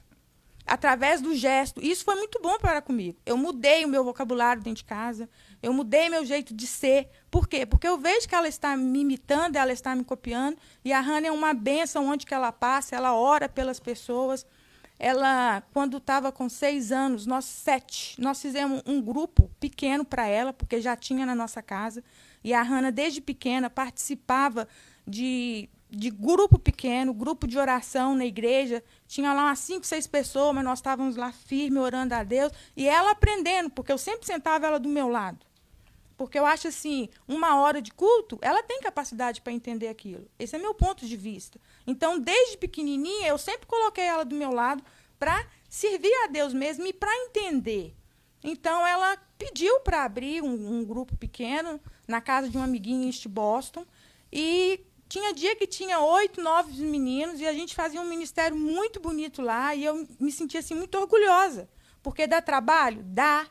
através do gesto. Isso foi muito bom para comigo. Eu mudei o meu vocabulário dentro de casa, eu mudei meu jeito de ser. Por quê? Porque eu vejo que ela está me imitando, ela está me copiando, e a Hannah é uma benção onde que ela passa, ela ora pelas pessoas. Ela, quando estava com seis anos, nós sete, nós fizemos um grupo pequeno para ela, porque já tinha na nossa casa. E a Hannah, desde pequena, participava de de grupo pequeno, grupo de oração na igreja. Tinha lá umas cinco, seis pessoas, mas nós estávamos lá firme, orando a Deus. E ela aprendendo, porque eu sempre sentava ela do meu lado. Porque eu acho assim, uma hora de culto, ela tem capacidade para entender aquilo. Esse é meu ponto de vista. Então, desde pequenininha, eu sempre coloquei ela do meu lado para servir a Deus mesmo e para entender. Então, ela pediu para abrir um, um, grupo pequeno na casa de um amiguinho em East Boston. E tinha dia que tinha oito, nove meninos e a gente fazia um ministério muito bonito lá e eu me sentia assim muito orgulhosa. Porque dá trabalho? Dá.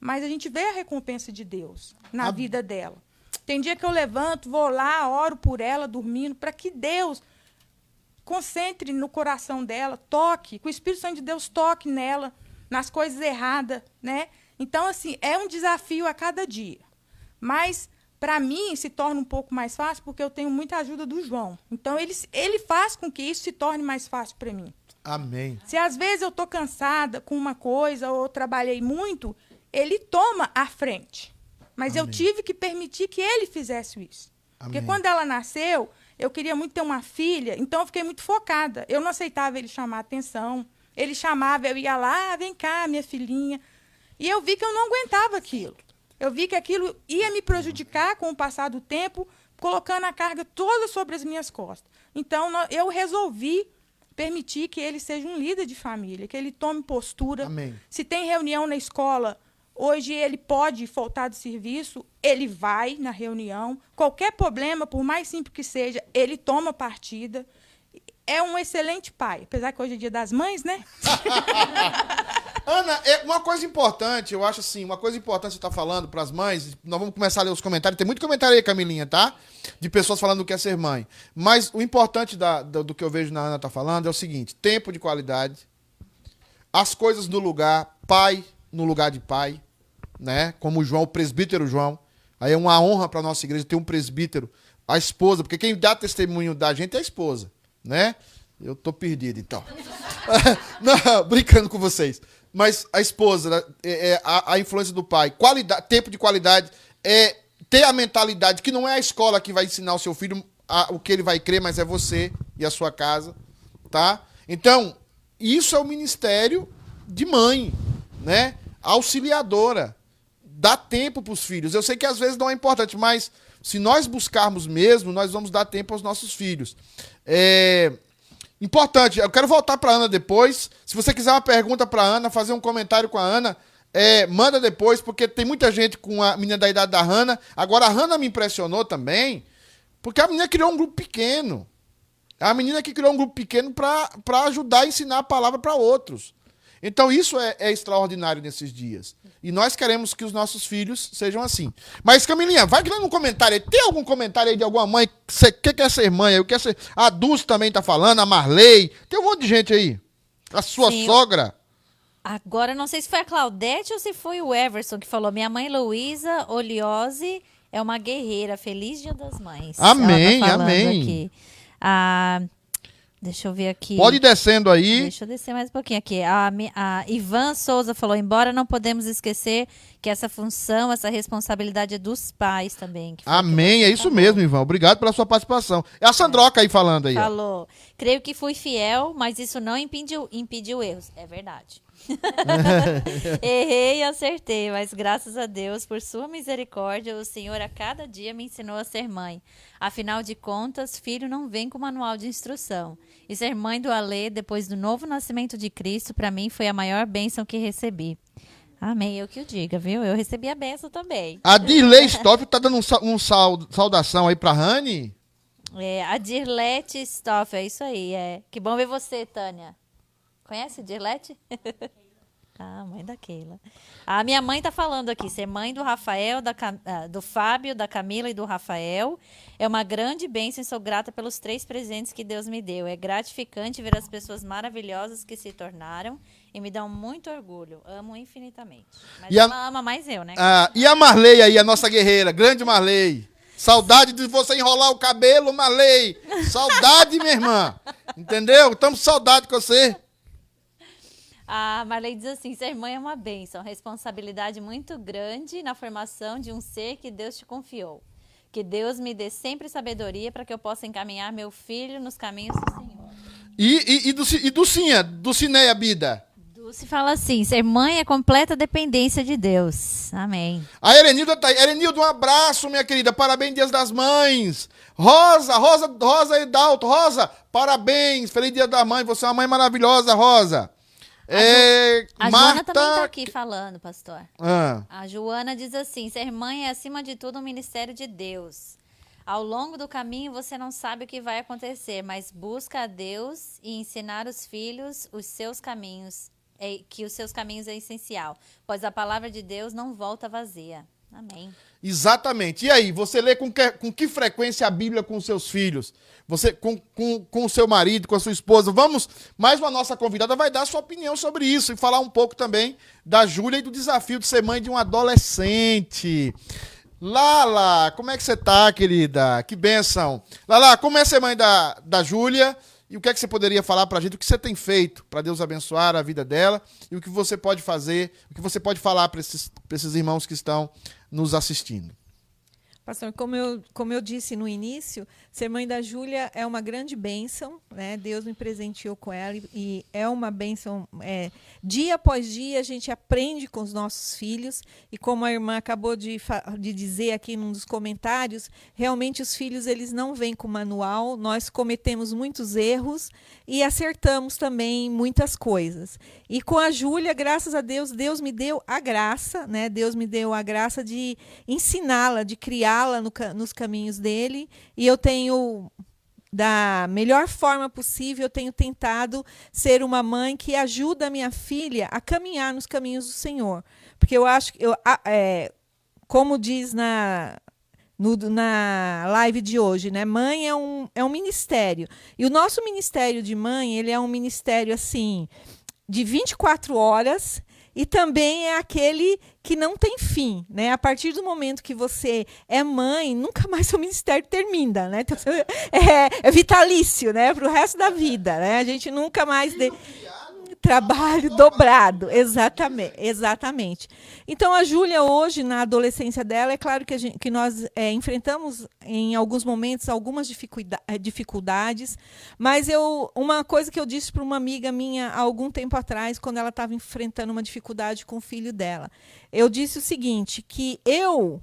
Mas a gente vê a recompensa de Deus na a... vida dela. Tem dia que eu levanto, vou lá, oro por ela, dormindo, para que Deus concentre no coração dela, toque, que o Espírito Santo de Deus toque nela, nas coisas erradas, né? Então, assim, é um desafio a cada dia. Mas para mim se torna um pouco mais fácil porque eu tenho muita ajuda do João. Então ele, ele faz com que isso se torne mais fácil para mim. Amém. Se às vezes eu estou cansada com uma coisa ou trabalhei muito, ele toma a frente. Mas Amém. eu tive que permitir que ele fizesse isso. Amém. Porque quando ela nasceu, eu queria muito ter uma filha, então eu fiquei muito focada. Eu não aceitava ele chamar atenção. Ele chamava, eu ia lá, ah, vem cá, minha filhinha. E eu vi que eu não aguentava aquilo. Eu vi que aquilo ia me prejudicar com o passar do tempo, colocando a carga toda sobre as minhas costas. Então, eu resolvi permitir que ele seja um líder de família, que ele tome postura. Amém. Se tem reunião na escola, hoje ele pode faltar de serviço, ele vai na reunião. Qualquer problema, por mais simples que seja, ele toma partida. É um excelente pai, apesar que hoje é dia das mães, né? (laughs) Ana, é uma coisa importante, eu acho assim, uma coisa importante você tá falando para as mães, nós vamos começar a ler os comentários, tem muito comentário aí, Camilinha, tá? De pessoas falando do que é ser mãe. Mas o importante da, do, do que eu vejo na Ana tá falando é o seguinte, tempo de qualidade, as coisas no lugar, pai no lugar de pai, né? Como o João, o presbítero João. Aí é uma honra para nossa igreja ter um presbítero, a esposa, porque quem dá testemunho da gente é a esposa, né? Eu tô perdido, então. (laughs) Não, brincando com vocês. Mas a esposa, né, é, é, a, a, influência do pai, qualidade, tempo de qualidade, é ter a mentalidade que não é a escola que vai ensinar o seu filho a, o que ele vai crer, mas é você e a sua casa, tá? Então, isso é o ministério de mãe, né? Auxiliadora. Dá tempo para os filhos. Eu sei que às vezes não é importante, mas se nós buscarmos mesmo, nós vamos dar tempo aos nossos filhos. É, Importante, eu quero voltar para Ana depois. Se você quiser uma pergunta para Ana, fazer um comentário com a Ana, é, manda depois, porque tem muita gente com a menina da idade da Hanna. Agora, a Hanna me impressionou também, porque a menina criou um grupo pequeno. A menina que criou um grupo pequeno para ajudar a ensinar a palavra para outros. Então, isso é, é, extraordinário nesses dias. E nós queremos que os nossos filhos sejam assim. Mas, Camilinha, vai criando um comentário aí. Tem algum comentário aí de alguma mãe que quer ser mãe? Eu quero ser. A Dulce também tá falando, a Marley. Tem um monte de gente aí. A sua Sim. sogra. Agora, não sei se foi a Claudete ou se foi o Everson que falou. Minha mãe Luísa Oliose é uma guerreira. Feliz Dia das Mães. Amém, tá amém. Aqui. Ah, Deixa eu ver aqui. Pode ir descendo aí. Deixa eu descer mais um pouquinho aqui. A, a Ivan Souza falou: embora não podemos esquecer que essa função, essa responsabilidade é dos pais também. Amém, é isso falou. mesmo, Ivan. Obrigado pela sua participação. É a Sandroca é. aí falando aí. Falou. Creio que fui fiel, mas isso não impediu, impediu erros. É verdade. (laughs) Errei e acertei, mas graças a Deus, por sua misericórdia, o Senhor a cada dia me ensinou a ser mãe. Afinal de contas, filho não vem com manual de instrução. E ser mãe do Alê, depois do novo nascimento de Cristo, para mim foi a maior bênção que recebi. Amém, eu que o diga, viu? Eu recebi a bênção também. A Dirley Stoff tá dando um, sa- um sal- saudação aí pra Rani. É, a Dirlete Stoff, é isso aí. É. Que bom ver você, Tânia. Conhece Dirlete? (laughs) ah, mãe da Keila. A minha mãe tá falando aqui, ser mãe do Rafael, da, ah, do Fábio, da Camila e do Rafael. É uma grande bênção e sou grata pelos três presentes que Deus me deu. É gratificante ver as pessoas maravilhosas que se tornaram e me dão muito orgulho. Amo infinitamente. Mas E a- ela ama mais eu, né? Ah, e a Marley aí, a nossa guerreira, grande Marley. Saudade de você enrolar o cabelo, Marley. Saudade, minha irmã. Entendeu? Estamos saudade com você. A Marley diz assim: ser mãe é uma bênção, responsabilidade muito grande na formação de um ser que Deus te confiou. Que Deus me dê sempre sabedoria para que eu possa encaminhar meu filho nos caminhos do Senhor. E, e, e do, e do Cinha, do Cineia Bida. Dulce fala assim: ser mãe é completa dependência de Deus. Amém. A Erenilda tá aí. Erenilda, um abraço, minha querida. Parabéns, Dias das Mães. Rosa, Rosa, Rosa e Dalto. Rosa, parabéns. Feliz Dia da Mãe. Você é uma mãe maravilhosa, Rosa. É, A Marta... Joana também está aqui falando, pastor. Ah, A Joana diz assim: ser mãe é acima de tudo um ministério de Deus. Ao longo do caminho você não sabe o que vai acontecer, mas busca a Deus e ensinar os filhos os seus caminhos, é- que os seus caminhos é essencial, pois a palavra de Deus não volta vazia. Amém. Exatamente. E aí, você lê com que, com que frequência a Bíblia com seus filhos? Você com, com, com seu marido, com a sua esposa? Vamos, mais uma nossa convidada vai dar sua opinião sobre isso e falar um pouco também da Júlia e do desafio de ser mãe de um adolescente. Lala, como é que você tá, querida? Que benção. Lala, como é ser mãe da, da Júlia? E o que é que você poderia falar pra gente? O que você tem feito para Deus abençoar a vida dela? E o que você pode fazer? O que você pode falar para esses, esses irmãos que estão nos assistindo? Pastor, como eu, como eu disse no início, ser mãe da Júlia é uma grande bênção, né? Deus me presenteou com ela e, e é uma bênção. é, dia após dia a gente aprende com os nossos filhos e como a irmã acabou de, de dizer aqui num dos comentários, realmente os filhos eles não vêm com manual, nós cometemos muitos erros e acertamos também muitas coisas. E com a Júlia, graças a Deus, Deus me deu a graça, né? Deus me deu a graça de ensiná-la, de criá-la no nos caminhos dele. E eu tenho, da melhor forma possível, eu tenho tentado ser uma mãe que ajuda a minha filha a caminhar nos caminhos do Senhor. Porque eu acho que, eu, é, como diz na, no- na live de hoje, né? Mãe é um, é um ministério. E o nosso ministério de mãe, ele é um ministério assim de 24 horas e também é aquele que não tem fim, né? A partir do momento que você é mãe, nunca mais seu ministério termina, né? Então, (laughs) é, é vitalício, né? Para o resto da vida, né? A gente nunca mais de- trabalho (laughs) dobrado, exatamente, exatamente. Então a Júlia hoje na adolescência dela, é claro que, gente- que nós é, enfrentamos em alguns momentos algumas eh, dificuldades, mas eu uma coisa que eu disse para uma amiga minha há algum tempo atrás, quando ela estava enfrentando uma dificuldade com o filho dela, eu disse o seguinte, que eu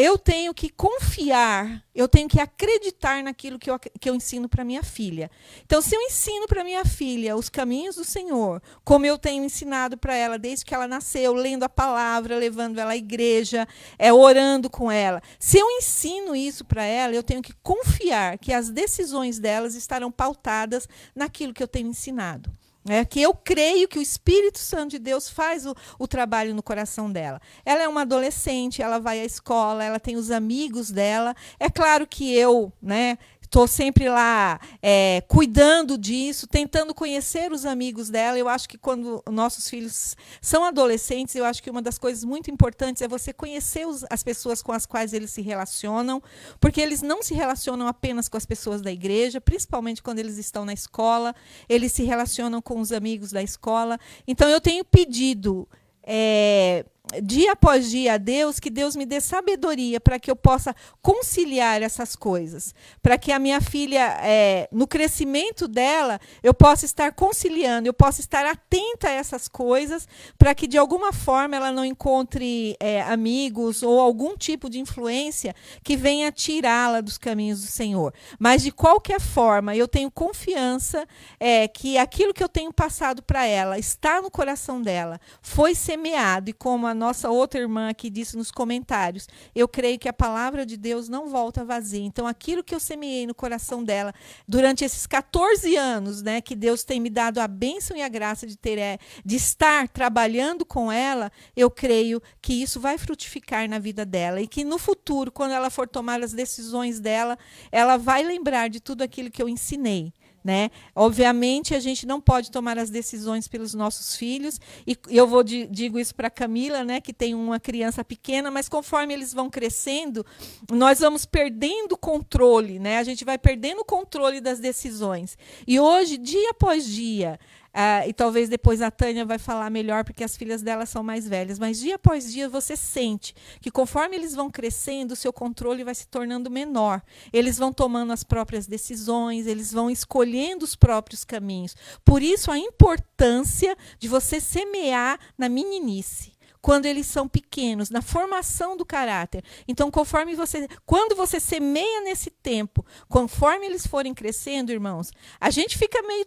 eu tenho que confiar, eu tenho que acreditar naquilo que eu, que eu ensino para minha filha. Então, se eu ensino para minha filha os caminhos do Senhor, como eu tenho ensinado para ela desde que ela nasceu, lendo a palavra, levando ela à igreja, é, orando com ela. Se eu ensino isso para ela, eu tenho que confiar que as decisões delas estarão pautadas naquilo que eu tenho ensinado. É que eu creio que o Espírito Santo de Deus faz o, o trabalho no coração dela. Ela é uma adolescente, ela vai à escola, ela tem os amigos dela. É claro que eu, né, estou sempre lá é, cuidando disso, tentando conhecer os amigos dela. Eu acho que quando nossos filhos são adolescentes, eu acho que uma das coisas muito importantes é você conhecer os- as pessoas com as quais eles se relacionam, porque eles não se relacionam apenas com as pessoas da igreja, principalmente quando eles estão na escola, eles se relacionam com os amigos da escola. Então eu tenho pedido é, dia após dia a Deus que Deus me dê sabedoria para que eu possa conciliar essas coisas, para que a minha filha, é, no crescimento dela, eu possa estar conciliando, eu possa estar atenta a essas coisas, para que de alguma forma ela não encontre é, amigos ou algum tipo de influência que venha tirá-la dos caminhos do Senhor. Mas de qualquer forma, eu tenho confiança é, que aquilo que eu tenho passado para ela está no coração dela, foi semeado e como a nossa outra irmã aqui disse nos comentários, eu creio que a palavra de Deus não volta vazia. Então, aquilo que eu semeei no coração dela durante esses 14 anos, né, que Deus tem me dado a bênção e a graça de ter, é, de estar trabalhando com ela, eu creio que isso vai frutificar na vida dela e que no futuro, quando ela for tomar as decisões dela, ela vai lembrar de tudo aquilo que eu ensinei. Né? Obviamente, a gente não pode tomar as decisões pelos nossos filhos, e eu vou digo isso para Camila, né, que tem uma criança pequena, mas conforme eles vão crescendo, nós vamos perdendo controle, né? A gente vai perdendo o controle das decisões. E hoje, dia após dia, Uh, e talvez depois a Tânia vai falar melhor, porque as filhas dela são mais velhas. Mas dia após dia você sente que conforme eles vão crescendo, o seu controle vai se tornando menor. Eles vão tomando as próprias decisões, eles vão escolhendo os próprios caminhos. Por isso a importância de você semear na meninice quando eles são pequenos, na formação do caráter. Então, conforme você, quando você semeia nesse tempo, conforme eles forem crescendo, irmãos, a gente fica meio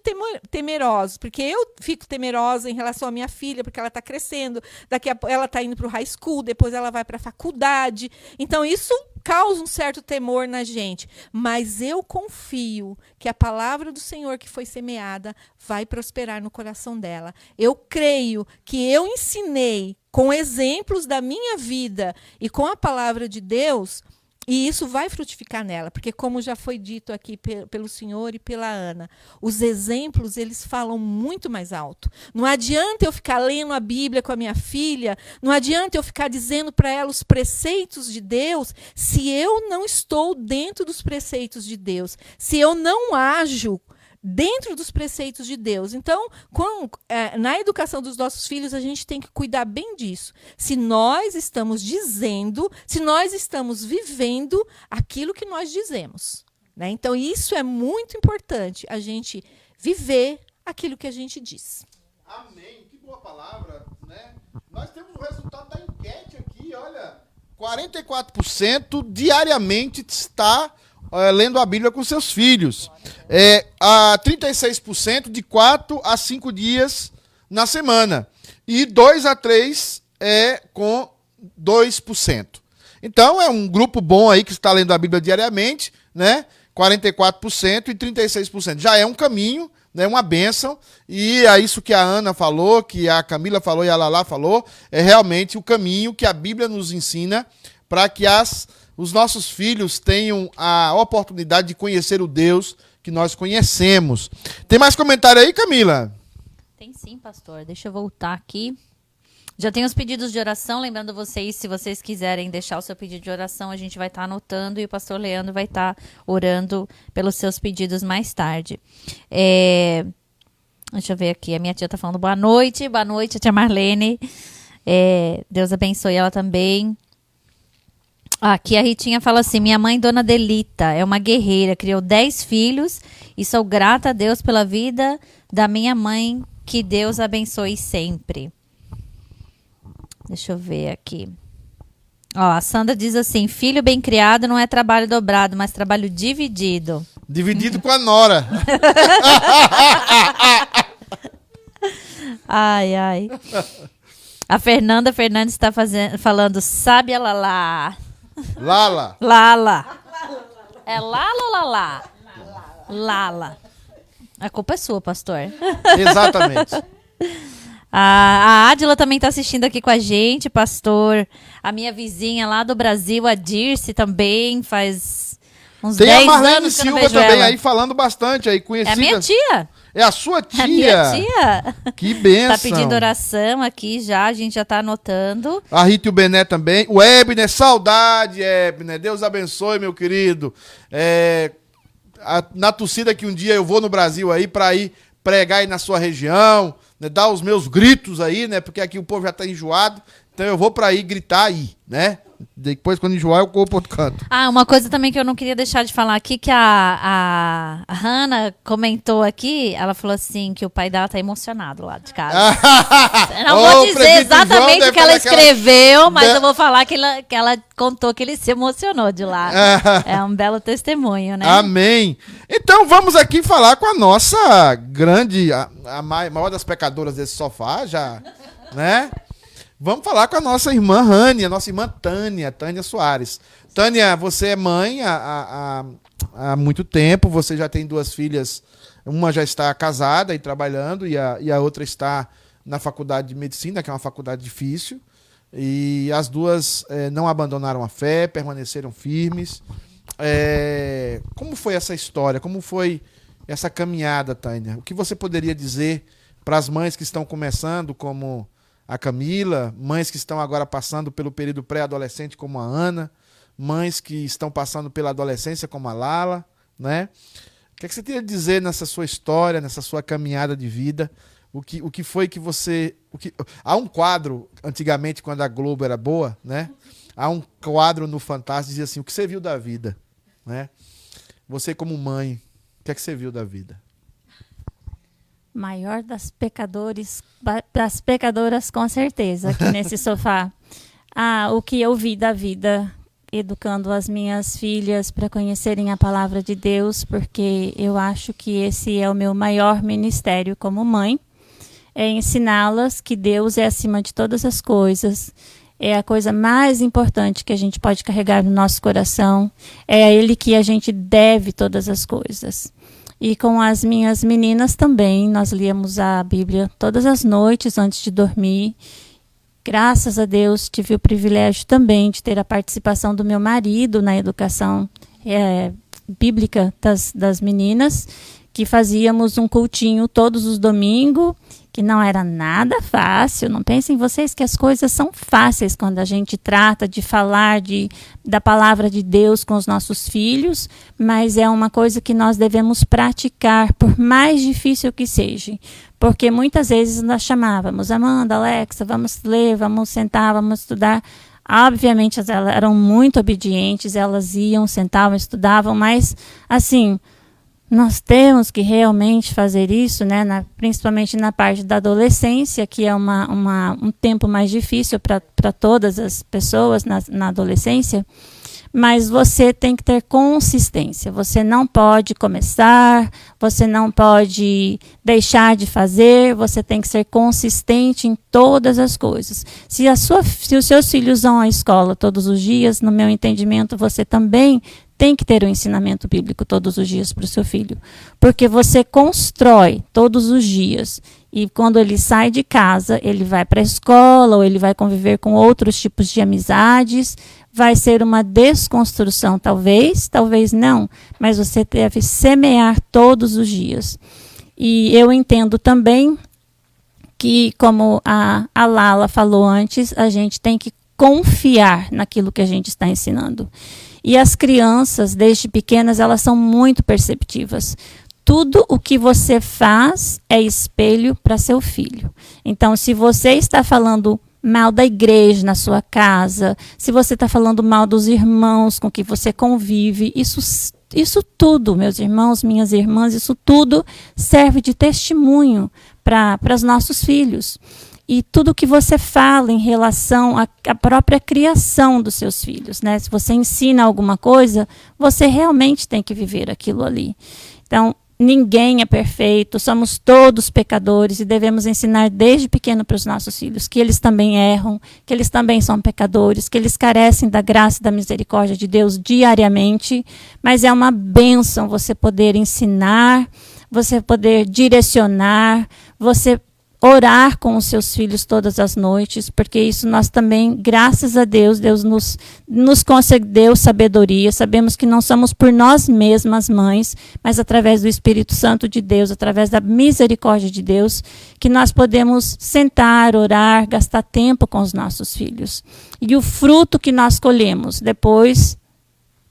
temeroso, porque eu fico temerosa em relação à minha filha, porque ela está crescendo, daqui a ela está indo para o high school, depois ela vai para a faculdade. Então, isso causa um certo temor na gente, mas eu confio que a palavra do Senhor que foi semeada vai prosperar no coração dela. Eu creio que eu ensinei com exemplos da minha vida e com a palavra de Deus, e isso vai frutificar nela, porque como já foi dito aqui pelo senhor e pela Ana, os exemplos eles falam muito mais alto. Não adianta eu ficar lendo a Bíblia com a minha filha, não adianta eu ficar dizendo para ela os preceitos de Deus, se eu não estou dentro dos preceitos de Deus, se eu não ajo dentro dos preceitos de Deus. Então, com, é, na educação dos nossos filhos, a gente tem que cuidar bem disso. Se nós estamos dizendo, se nós estamos vivendo aquilo que nós dizemos. Né? Então, isso é muito importante, a gente viver aquilo que a gente diz. Amém. Que boa palavra. Né? Nós temos o resultado da enquete aqui, olha. 44% diariamente está é, lendo a Bíblia com seus filhos. É, a 36% de 4 a 5 dias na semana. E 2 a 3 é com 2%. Então é um grupo bom aí que está lendo a Bíblia diariamente, né? 44% e 36%. Já é um caminho, né? Uma bênção. E é isso que a Ana falou, que a Camila falou e a Lala falou, é realmente o caminho que a Bíblia nos ensina para que as os nossos filhos tenham a oportunidade de conhecer o Deus que nós conhecemos. Tem mais comentário aí, Camila? Tem sim, pastor. Deixa eu voltar aqui. Já tem os pedidos de oração, lembrando vocês, se vocês quiserem deixar o seu pedido de oração, a gente vai estar tá anotando e o pastor Leandro vai estar tá orando pelos seus pedidos mais tarde. É... Deixa eu ver aqui, a minha tia está falando boa noite, boa noite, tia Marlene. É... Deus abençoe ela também. Aqui a Ritinha fala assim: minha mãe, dona Delita, é uma guerreira, criou dez filhos e sou grata a Deus pela vida da minha mãe. Que Deus abençoe sempre. Deixa eu ver aqui. Ó, a Sandra diz assim: filho bem criado não é trabalho dobrado, mas trabalho dividido. Dividido com a Nora. (laughs) ai, ai. A Fernanda Fernandes está falando, sabe a Lalá. Lala. Lala. É Lala ou Lala? Lala. A culpa é sua, pastor. Exatamente. (laughs) A, a Adila também está assistindo aqui com a gente, pastor. A minha vizinha lá do Brasil, a Dirce, também faz uns Tem 10 a Marlene anos Silva também ela. aí falando bastante aí, conhecida. É a minha tia. É a sua tia? (laughs) A minha tia. Que benção. (laughs) Tá pedindo oração aqui já, a gente já tá anotando. A Rita e o Bené também. O Ebner, saudade, Ebner. Deus abençoe, meu querido. É, a, na torcida que um dia eu vou no Brasil aí para ir pregar aí na sua região, né, dar os meus gritos aí, né? Porque aqui o povo já tá enjoado Então eu vou pra aí gritar aí, né? Depois, quando enjoar, eu corro pro outro canto. Ah, uma coisa também que eu não queria deixar de falar aqui, que a, a, Hannah comentou aqui, ela falou assim, que o pai dela tá emocionado lá de casa. (laughs) Eu não vou dizer exatamente o que ela escreveu, mas Da- eu vou falar que ela, que ela contou que ele se emocionou de lá. (laughs) é um belo testemunho, né? Amém. Então vamos aqui falar com a nossa grande, a, a mai- maior das pecadoras desse sofá, já, né? Vamos falar com a nossa irmã Rani, a nossa irmã Tânia, Tânia Soares. Tânia, você é mãe há, há- há- muito tempo, você já tem duas filhas, uma já está casada e trabalhando, e a, e a outra está na faculdade de medicina, que é uma faculdade difícil. E as duas eh, não abandonaram a fé, permaneceram firmes. É, como foi essa história? Como foi essa caminhada, Tânia? O que você poderia dizer para as mães que estão começando, como a Camila, mães que estão agora passando pelo período pré-adolescente, como a Ana, mães que estão passando pela adolescência, como a Lala, né? O que, é que você teria a dizer nessa sua história, nessa sua caminhada de vida? O que, o que foi que você. O que, há um quadro, antigamente, quando a Globo era boa, né? Há um quadro no Fantástico que dizia assim: o que você viu da vida? Né? Você, como mãe, o que é que você viu da vida? Maior das pecadores, das pecadoras com certeza, aqui (laughs) nesse sofá. Ah, o que eu vi da vida, educando as minhas filhas para conhecerem a palavra de Deus, porque eu acho que esse é o meu maior ministério como mãe, é ensiná-las que Deus é acima de todas as coisas. É a coisa mais importante que a gente pode carregar no nosso coração. É a Ele que a gente deve todas as coisas. E com as minhas meninas também, nós líamos a Bíblia todas as noites antes de dormir. Graças a Deus, tive o privilégio também de ter a participação do meu marido na educação eh, bíblica das, das meninas, que fazíamos um cultinho todos os domingos, que não era nada fácil. Não pensem vocês que as coisas são fáceis quando a gente trata de falar de, da palavra de Deus com os nossos filhos, mas é uma coisa que nós devemos praticar, por mais difícil que seja. Porque muitas vezes nós chamávamos, Amanda, Alexa, vamos ler, vamos sentar, vamos estudar. Obviamente elas eram muito obedientes, elas iam, sentavam, estudavam, mas assim, nós temos que realmente fazer isso, né? na- principalmente na parte da adolescência, que é uma, uma- um tempo mais difícil para todas as pessoas na, na adolescência. Mas você tem que ter consistência. Você não pode começar, você não pode deixar de fazer, você tem que ser consistente em todas as coisas. Se, a sua, se os seus filhos vão à escola todos os dias, no meu entendimento, você também tem que ter o ensinamento bíblico todos os dias para o seu filho. Porque você constrói todos os dias. E quando ele sai de casa, ele vai para a escola ou ele vai conviver com outros tipos de amizades. Vai ser uma desconstrução, talvez, talvez não, mas você deve semear todos os dias. E eu entendo também que, como a, a Lala falou antes, a gente tem que confiar naquilo que a gente está ensinando. E as crianças, desde pequenas, elas são muito perceptivas. Tudo o que você faz é espelho para seu filho. Então, se você está falando mal da igreja na sua casa, se você está falando mal dos irmãos com que você convive, isso, isso tudo, meus irmãos, minhas irmãs, isso tudo serve de testemunho para os nossos filhos e tudo que você fala em relação à, à própria criação dos seus filhos, né? Se você ensina alguma coisa, você realmente tem que viver aquilo ali. Então, ninguém é perfeito, somos todos pecadores e devemos ensinar desde pequeno para os nossos filhos que eles também erram, que eles também são pecadores, que eles carecem da graça e da misericórdia de Deus diariamente, mas é uma bênção você poder ensinar, você poder direcionar, você orar com os seus filhos todas as noites, porque isso nós também, graças a Deus, Deus nos, nos concedeu sabedoria. Sabemos que não somos por nós mesmas mães, mas através do Espírito Santo de Deus, através da misericórdia de Deus, que nós podemos sentar, orar, gastar tempo com os nossos filhos. E o fruto que nós colhemos depois,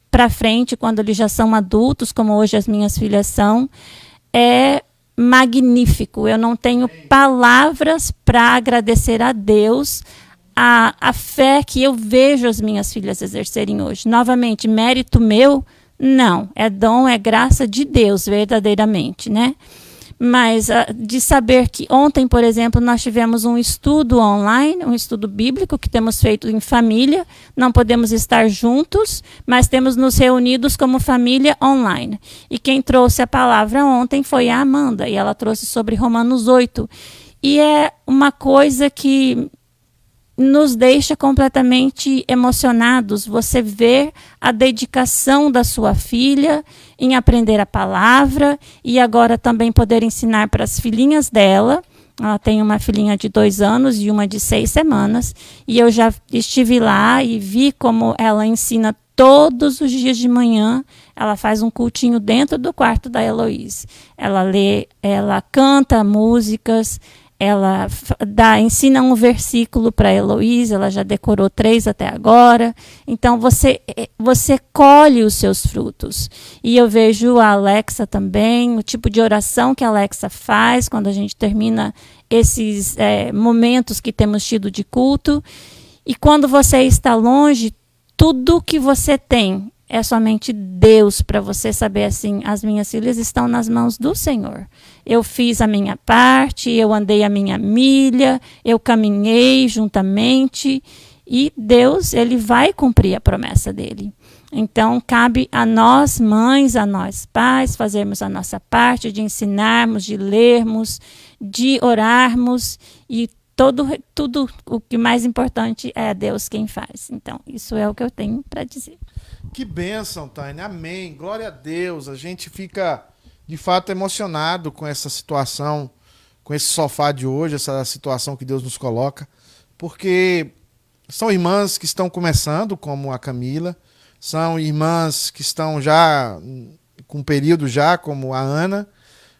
para frente, quando eles já são adultos, como hoje as minhas filhas são, é magnífico. Eu não tenho palavras para agradecer a Deus a, a fé que eu vejo as minhas filhas exercerem hoje. Novamente, mérito meu? Não. É dom, é graça de Deus, verdadeiramente, né? Mas uh, de saber que ontem, por exemplo, nós tivemos um estudo online, um estudo bíblico que temos feito em família. Não podemos estar juntos, mas temos nos reunidos como família online. E quem trouxe a palavra ontem foi a Amanda, e ela trouxe sobre Romanos 8. E é uma coisa que nos deixa completamente emocionados. Você ver a dedicação da sua filha em aprender a palavra e agora também poder ensinar para as filhinhas dela. Ela tem uma filhinha de dois anos e uma de seis semanas. E eu já estive lá e vi como ela ensina todos os dias de manhã. Ela faz um cultinho dentro do quarto da Heloíse. Ela lê, ela canta músicas, ela dá, ensina um versículo para Heloísa, ela já decorou três até agora. Então você eh, você colhe os seus frutos. E eu vejo a Alexa também, o tipo de oração que a Alexa faz quando a gente termina esses é, momentos que temos tido de culto. E quando você está longe, tudo que você tem é somente Deus para você saber assim, as minhas filhas estão nas mãos do Senhor. Eu fiz a minha parte, eu andei a minha milha, eu caminhei juntamente e Deus, ele vai cumprir a promessa dele. Então, cabe a nós, mães, a nós, pais, fazermos a nossa parte de ensinarmos, de lermos, de orarmos e todo, tudo o que mais importante é Deus quem faz. Então, isso é o que eu tenho para dizer. Que bênção, Tânia. Amém. Glória a Deus. A gente fica, de fato, emocionado com essa situação, com esse sofá de hoje, essa situação que Deus nos coloca, porque são irmãs que estão começando, como a Camila, são irmãs que estão já com período já, como a Ana,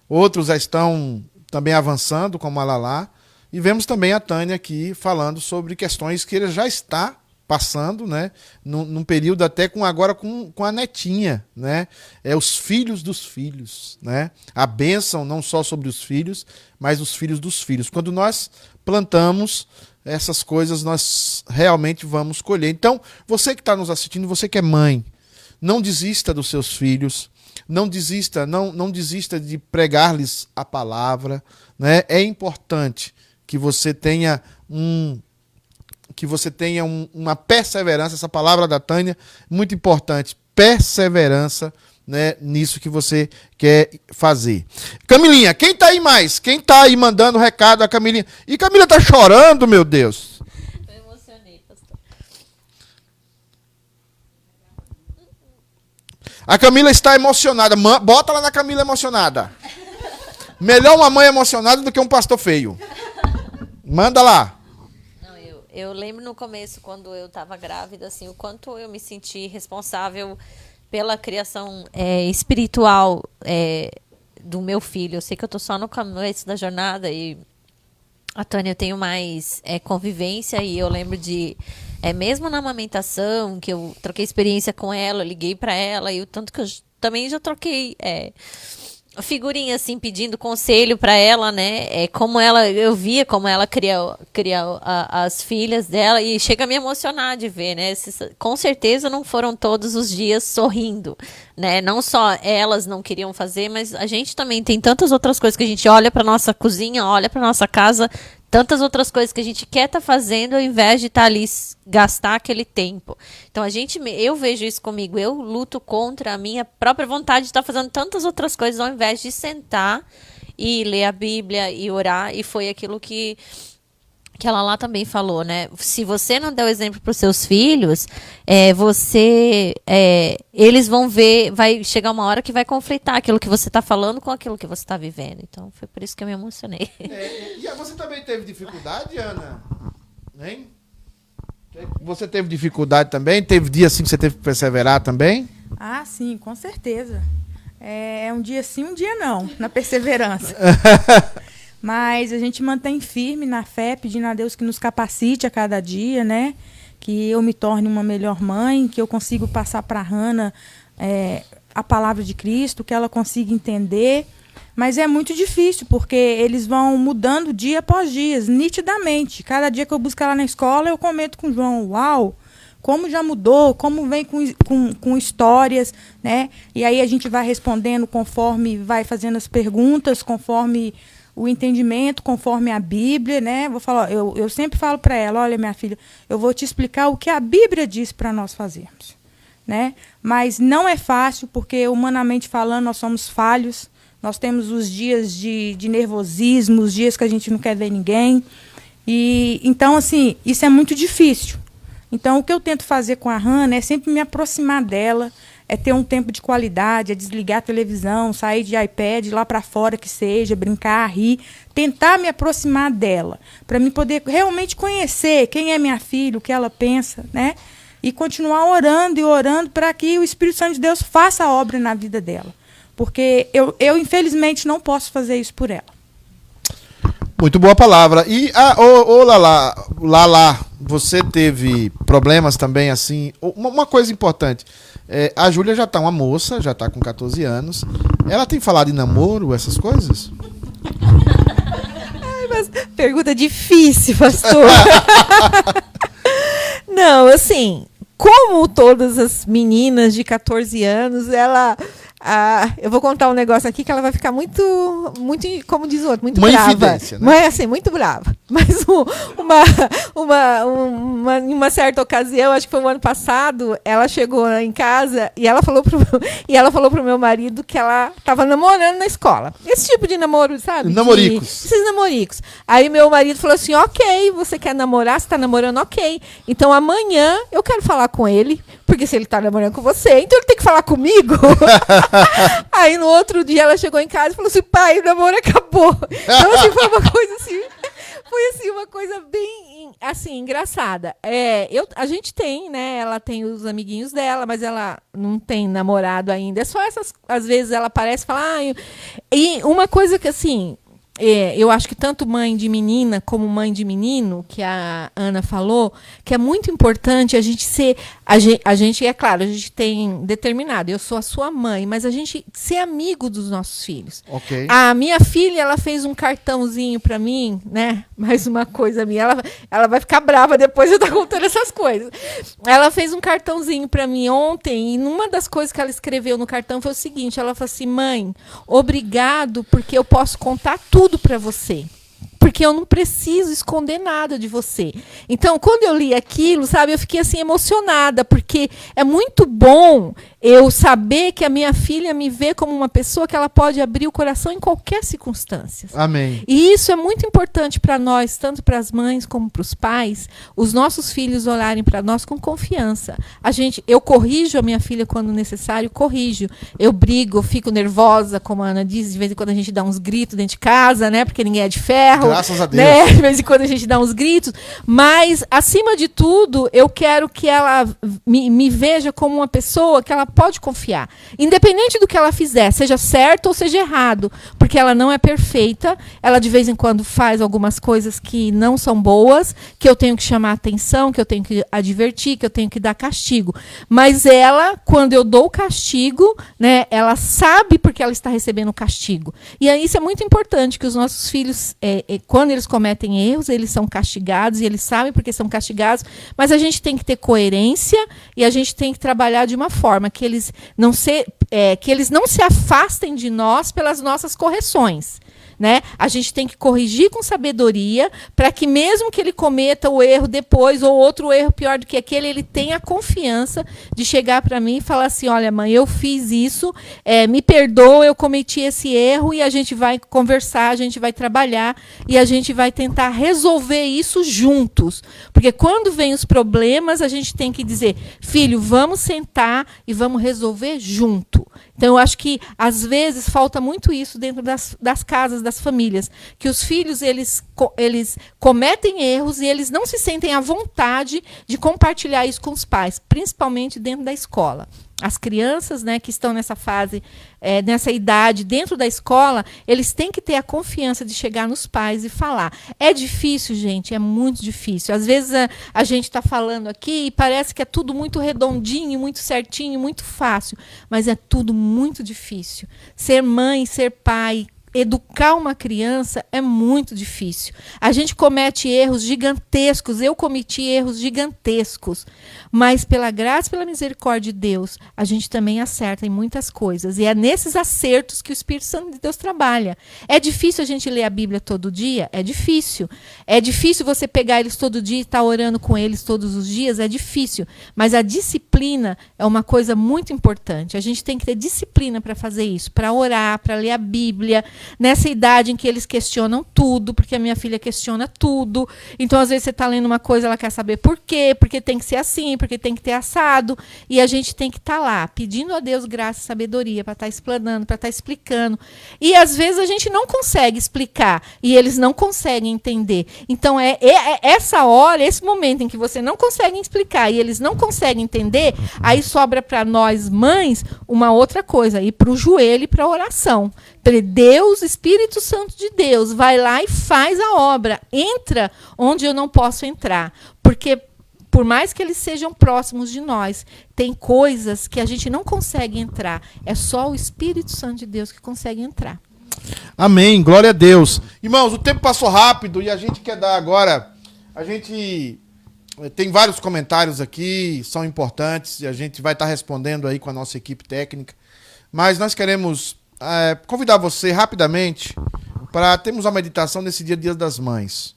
outros já estão também avançando, como a Lalá, e vemos também a Tânia aqui falando sobre questões que ele já está passando, né? Num, num, período até com agora com, com a netinha, né? É os filhos dos filhos, né? A bênção não só sobre os filhos, mas os filhos dos filhos. Quando nós plantamos essas coisas, nós realmente vamos colher. Então, você que está nos assistindo, você que é mãe, não desista dos seus filhos, não desista, não, não desista de pregar-lhes a palavra, né? É importante que você tenha um que você tenha um, uma perseverança, essa palavra da Tânia, muito importante, perseverança né, nisso que você quer fazer. Camilinha, quem tá aí mais? Quem tá aí mandando recado a Camilinha? E Camila tá chorando, meu Deus. Eu emocionei, pastor. A Camila está emocionada. Bota lá na Camila emocionada. Melhor uma mãe emocionada do que um pastor feio. Manda lá. Eu lembro no começo, quando eu estava grávida, assim, o quanto eu me senti responsável pela criação é, espiritual é, do meu filho. Eu sei que eu estou só no começo da jornada e a Tânia eu tenho mais é, convivência e eu lembro de é mesmo na amamentação que eu troquei experiência com ela, liguei para ela e o tanto que eu também já troquei é, figurinha assim pedindo conselho para ela, né? É como ela, eu via como ela criou, criou a, as filhas dela e chega a me emocionar de ver, né? com certeza não foram todos os dias sorrindo, né? Não só elas não queriam fazer, mas a gente também tem tantas outras coisas que a gente olha para nossa cozinha, olha para nossa casa, tantas outras coisas que a gente quer estar tá fazendo ao invés de estar tá ali gastar aquele tempo. Então a gente, eu vejo isso comigo, eu luto contra a minha própria vontade de estar tá fazendo tantas outras coisas ao invés de sentar e ler a Bíblia e orar e foi aquilo que que ela lá também falou, né? Se você não der o exemplo para os seus filhos, é, você, é, eles vão ver, vai chegar uma hora que vai conflitar aquilo que você está falando com aquilo que você está vivendo. Então foi por isso que eu me emocionei. É, e você também teve dificuldade, Ana? Hein? Você teve dificuldade também? Teve dia assim que você teve que perseverar também? Ah, sim, com certeza. É, é um dia sim, um dia não, na perseverança. (laughs) Mas a gente mantém firme na fé, pedindo a Deus que nos capacite a cada dia, né? Que eu me torne uma melhor mãe, que eu consiga passar para a Hanna é, a palavra de Cristo, que ela consiga entender. Mas é muito difícil, porque eles vão mudando dia após dia, nitidamente. Cada dia que eu busco ela na escola, eu comento com o João, uau, como já mudou, como vem com, com, com histórias, né? E aí a gente vai respondendo conforme vai fazendo as perguntas, conforme o entendimento, conforme a Bíblia, né? Vou falar, eu, eu sempre falo para ela, olha minha filha, eu vou te explicar o que a Bíblia diz para nós fazermos, né? Mas não é fácil, porque humanamente falando nós somos falhos, nós temos os dias de, de nervosismo, os dias que a gente não quer ver ninguém, e então assim isso é muito difícil. Então, o que eu tento fazer com a Hannah é sempre me aproximar dela, é ter um tempo de qualidade, é desligar a televisão, sair de iPad lá para fora que seja, brincar, rir, tentar me aproximar dela, para me poder realmente conhecer quem é minha filha, o que ela pensa, né? E continuar orando e orando para que o Espírito Santo de Deus faça a obra na vida dela. Porque eu, eu infelizmente, não posso fazer isso por ela. Muito boa palavra. E, ah, ô, ô Lala, Lala, você teve problemas também, assim. Uma, uma coisa importante. É, a Júlia já tá uma moça, já tá com 14 anos. Ela tem falado em namoro, essas coisas? Ai, mas pergunta difícil, pastor. (laughs) Não, assim, como todas as meninas de 14 anos, ela ah, eu vou contar um negócio aqui que ela vai ficar muito, muito, como diz o outro, muito Uma brava. né? Mas assim, muito brava. (laughs) Mas um- uma, uma, uma, em uma certa ocasião, acho que foi o ano passado, ela chegou em casa e ela falou pro, (laughs) e ela falou pro meu marido que ela estava namorando na escola. Esse tipo de namoro, sabe? De- Namoricos. esses namoricos. Aí meu marido falou assim: ok, você quer namorar, você tá namorando, ok. Então amanhã eu quero falar com ele, porque se ele tá namorando com você, então ele tem que falar comigo. (laughs) (laughs) Aí no outro dia ela chegou em casa e falou assim: pai, o namoro acabou. Então, assim, foi uma coisa assim. Foi assim, uma coisa bem assim, engraçada. É, eu, a gente tem, né? Ela tem os amiguinhos dela, mas ela não tem namorado ainda. É só essas. Às vezes ela aparece e fala. Ah, eu-" E uma coisa que assim. É, eu acho que tanto mãe de menina como mãe de menino, que a Ana falou, que é muito importante a gente ser. A gente, a gente, é claro, a gente tem determinado, eu sou a sua mãe, mas a gente ser amigo dos nossos filhos. Ok. A minha filha, ela fez um cartãozinho pra mim, né? Mais uma coisa minha. Ela, ela vai ficar brava depois de eu estar contando essas coisas. Ela fez um cartãozinho pra mim ontem e numa das coisas que ela escreveu no cartão foi o seguinte: ela falou assim, mãe, obrigado porque eu posso contar tudo pra você. Porque eu não preciso esconder nada de você. Então, quando eu li aquilo, sabe, eu fiquei assim emocionada, porque é muito bom eu saber que a minha filha me vê como uma pessoa que ela pode abrir o coração em qualquer circunstância. Amém. E isso é muito importante para nós, tanto para as mães como para os pais, os nossos filhos olharem para nós com confiança. A gente, eu corrijo a minha filha quando necessário, corrijo. Eu brigo, eu fico nervosa, como a Ana diz, de vez em quando a gente dá uns gritos dentro de casa, né? Porque ninguém é de ferro. Graças a Deus. Né? (laughs) De vez em quando a gente dá uns gritos. Mas, acima de tudo, eu quero que ela me, me veja como uma pessoa que ela pode confiar. Independente do que ela fizer, seja certo ou seja errado. Porque ela não é perfeita. Ela, de vez em quando, faz algumas coisas que não são boas, que eu tenho que chamar atenção, que eu tenho que advertir, que eu tenho que dar castigo. Mas ela, quando eu dou castigo, né, ela sabe porque ela está recebendo castigo. E isso é muito importante, que os nossos filhos, é, é, quando eles cometem erros, eles são castigados e eles sabem porque são castigados, mas a gente tem que ter coerência e a gente tem que trabalhar de uma forma que eles não se, é, que eles não se afastem de nós pelas nossas correções. Né? A gente tem que corrigir com sabedoria para que mesmo que ele cometa o erro depois ou outro erro pior do que aquele, ele tenha a confiança de chegar para mim e falar assim, olha mãe, eu fiz isso, é, me perdoa, eu cometi esse erro e a gente vai conversar, a gente vai trabalhar e a gente vai tentar resolver isso juntos, porque quando vem os problemas a gente tem que dizer, filho, vamos sentar e vamos resolver junto. Então, eu acho que, às vezes, falta muito isso dentro das, das casas, das famílias. Que os filhos, eles, eles cometem erros e eles não se sentem à vontade de compartilhar isso com os pais, principalmente dentro da escola. As crianças né, que estão nessa fase, eh, nessa idade, dentro da escola, eles têm que ter a confiança de chegar nos pais e falar. É difícil, gente, é muito difícil. Às vezes a, a gente está falando aqui e parece que é tudo muito redondinho, muito certinho, muito fácil, mas é tudo muito difícil. Ser mãe, ser pai, educar uma criança é muito difícil. A gente comete erros gigantescos. Eu cometi erros gigantescos. Mas pela graça pela misericórdia de Deus, a gente também acerta em muitas coisas. E é nesses acertos que o Espírito Santo de Deus trabalha. É difícil a gente ler a Bíblia todo dia? É difícil. É difícil você pegar eles todo dia e estar tá orando com eles todos os dias? É difícil. Mas a disciplina é uma coisa muito importante. A gente tem que ter disciplina para fazer isso, para orar, para ler a Bíblia nessa idade em que eles questionam tudo, porque a minha filha questiona tudo. Então, às vezes, você está lendo uma coisa, ela quer saber por quê, porque tem que ser assim, porque tem que ter assado. E a gente tem que estar tá lá, pedindo a Deus graça e sabedoria para estar tá explanando, para estar tá explicando. E às vezes a gente não consegue explicar e eles não conseguem entender. Então, é, é, é essa hora, esse momento em que você não consegue explicar e eles não conseguem entender, aí sobra para nós mães uma outra coisa, ir para o joelho e para a oração. Deus, Espírito Santo de Deus, vai lá e faz a obra. Entra onde eu não posso entrar. Porque, por mais que eles sejam próximos de nós, tem coisas que a gente não consegue entrar. É só o Espírito Santo de Deus que consegue entrar. Amém. Glória a Deus. Irmãos, o tempo passou rápido e a gente quer dar agora. A gente tem vários comentários aqui, são importantes e a gente vai estar respondendo aí com a nossa equipe técnica. Mas nós queremos é, convidar você rapidamente para termos uma meditação nesse dia, Dia das Mães.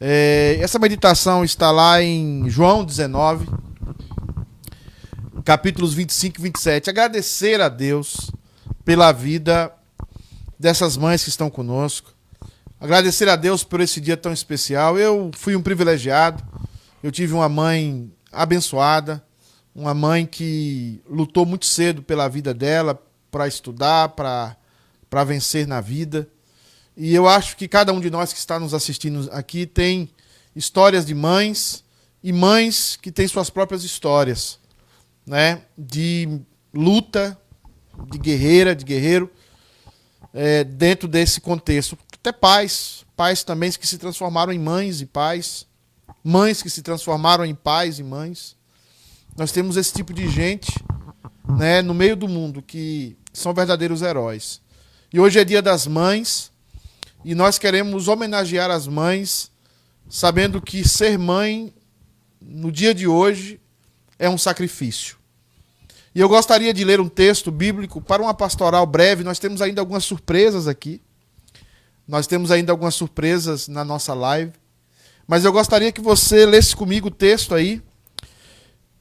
É, essa meditação está lá em João 19, capítulos 25 e 27. Agradecer a Deus pela vida dessas mães que estão conosco. Agradecer a Deus por esse dia tão especial. Eu fui um privilegiado. Eu tive uma mãe abençoada, uma mãe que lutou muito cedo pela vida dela, para estudar, para vencer na vida. E eu acho que cada um de nós que está nos assistindo aqui tem histórias de mães e mães que têm suas próprias histórias, né? De luta, de guerreira, de guerreiro, é, dentro desse contexto. Até pais, pais também que se transformaram em mães e pais, mães que se transformaram em pais e mães. Nós temos esse tipo de gente, né, no meio do mundo que são verdadeiros heróis. E hoje é dia das mães e nós queremos homenagear as mães, sabendo que ser mãe no dia de hoje é um sacrifício. E eu gostaria de ler um texto bíblico para uma pastoral breve. Nós temos ainda algumas surpresas aqui. Nós temos ainda algumas surpresas na nossa live. Mas eu gostaria que você lesse comigo o texto aí,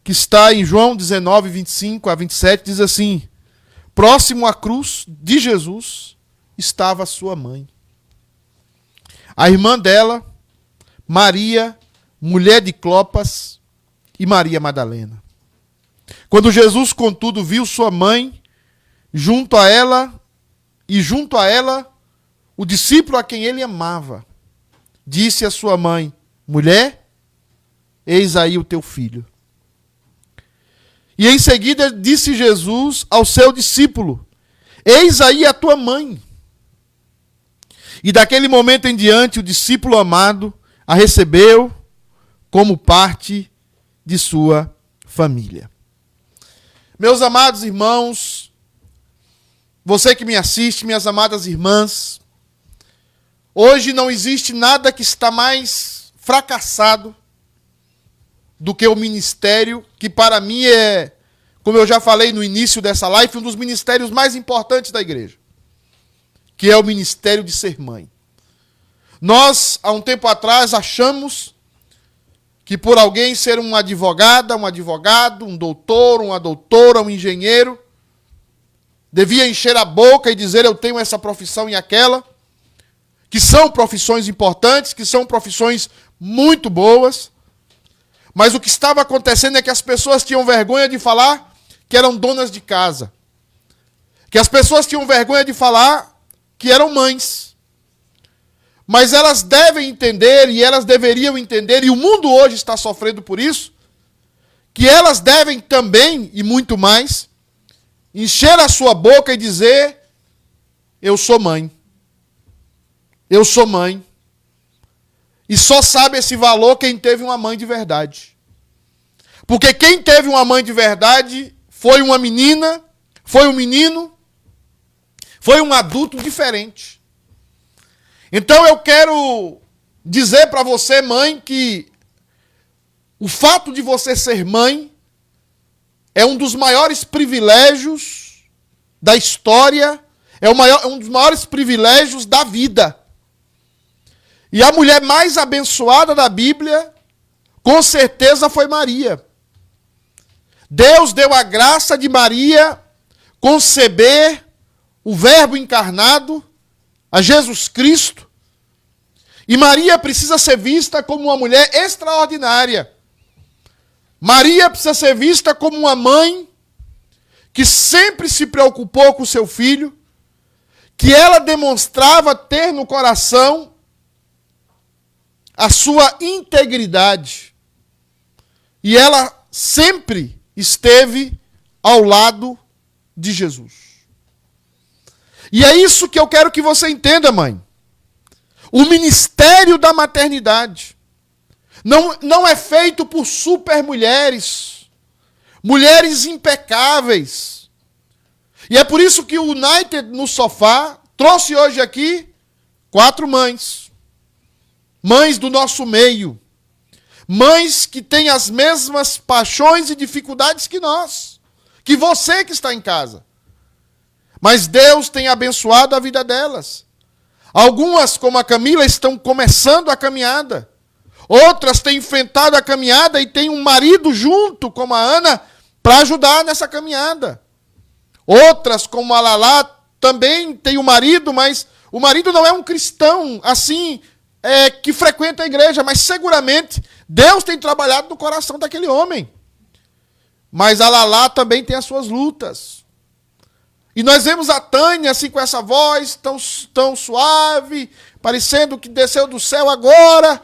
que está em João 19, 25 a 27, diz assim: Próximo à cruz de Jesus estava sua mãe. A irmã dela, Maria, mulher de Clopas, e Maria Madalena. Quando Jesus, contudo, viu sua mãe, junto a ela, e junto a ela, o discípulo a quem ele amava, disse à sua mãe: Mulher, eis aí o teu filho. E em seguida disse Jesus ao seu discípulo: Eis aí a tua mãe. E daquele momento em diante, o discípulo amado a recebeu como parte de sua família. Meus amados irmãos, você que me assiste, minhas amadas irmãs, hoje não existe nada que está mais fracassado do que o ministério, que para mim é, como eu já falei no início dessa live, um dos ministérios mais importantes da igreja, que é o ministério de ser mãe. Nós, há um tempo atrás, achamos que por alguém ser uma advogada, um advogado, um doutor, uma doutora, um engenheiro, devia encher a boca e dizer eu tenho essa profissão e aquela, que são profissões importantes, que são profissões muito boas, mas o que estava acontecendo é que as pessoas tinham vergonha de falar que eram donas de casa. Que as pessoas tinham vergonha de falar que eram mães. Mas elas devem entender, e elas deveriam entender, e o mundo hoje está sofrendo por isso, que elas devem também, e muito mais, encher a sua boca e dizer: Eu sou mãe. Eu sou mãe. E só sabe esse valor quem teve uma mãe de verdade. Porque quem teve uma mãe de verdade foi uma menina, foi um menino, foi um adulto diferente. Então eu quero dizer para você, mãe, que o fato de você ser mãe é um dos maiores privilégios da história, é, maior, é um dos maiores privilégios da vida. E a mulher mais abençoada da Bíblia, com certeza, foi Maria. Deus deu a graça de Maria conceber o Verbo encarnado, a Jesus Cristo. E Maria precisa ser vista como uma mulher extraordinária. Maria precisa ser vista como uma mãe que sempre se preocupou com seu filho, que ela demonstrava ter no coração a sua integridade. E ela sempre esteve ao lado de Jesus. E é isso que eu quero que você entenda, mãe. O ministério da maternidade não, não é feito por super mulheres, mulheres impecáveis. E é por isso que o United no sofá trouxe hoje aqui quatro mães. Mães do nosso meio. Mães que têm as mesmas paixões e dificuldades que nós. Que você que está em casa. Mas Deus tem abençoado a vida delas. Algumas, como a Camila, estão começando a caminhada. Outras têm enfrentado a caminhada e têm um marido junto, como a Ana, para ajudar nessa caminhada. Outras, como a Lala, também têm um marido, mas o marido não é um cristão assim é, que frequenta a igreja, mas seguramente Deus tem trabalhado no coração daquele homem. Mas a Lala também tem as suas lutas. E nós vemos a Tânia assim com essa voz tão, tão suave, parecendo que desceu do céu agora,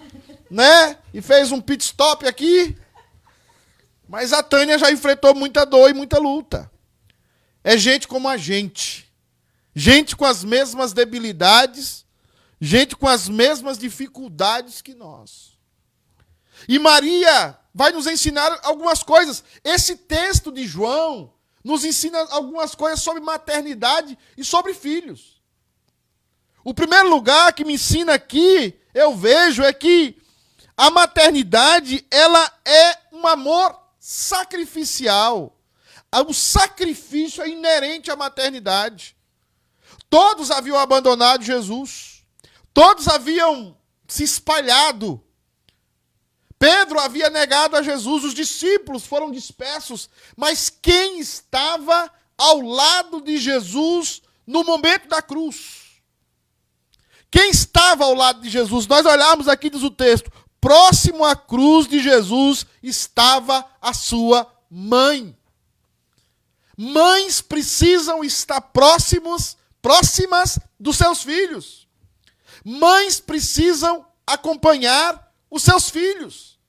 né? E fez um pit stop aqui. Mas a Tânia já enfrentou muita dor e muita luta. É gente como a gente. Gente com as mesmas debilidades, gente com as mesmas dificuldades que nós. E Maria vai nos ensinar algumas coisas. Esse texto de João, nos ensina algumas coisas sobre maternidade e sobre filhos. O primeiro lugar que me ensina aqui, eu vejo, é que a maternidade, ela é um amor sacrificial. O sacrifício é inerente à maternidade. Todos haviam abandonado Jesus. Todos haviam se espalhado Pedro havia negado a Jesus, os discípulos foram dispersos, mas quem estava ao lado de Jesus no momento da cruz? Quem estava ao lado de Jesus? Nós olhamos aqui, diz o texto: próximo à cruz de Jesus estava a sua mãe. Mães precisam estar próximos, próximas dos seus filhos. Mães precisam acompanhar os seus filhos.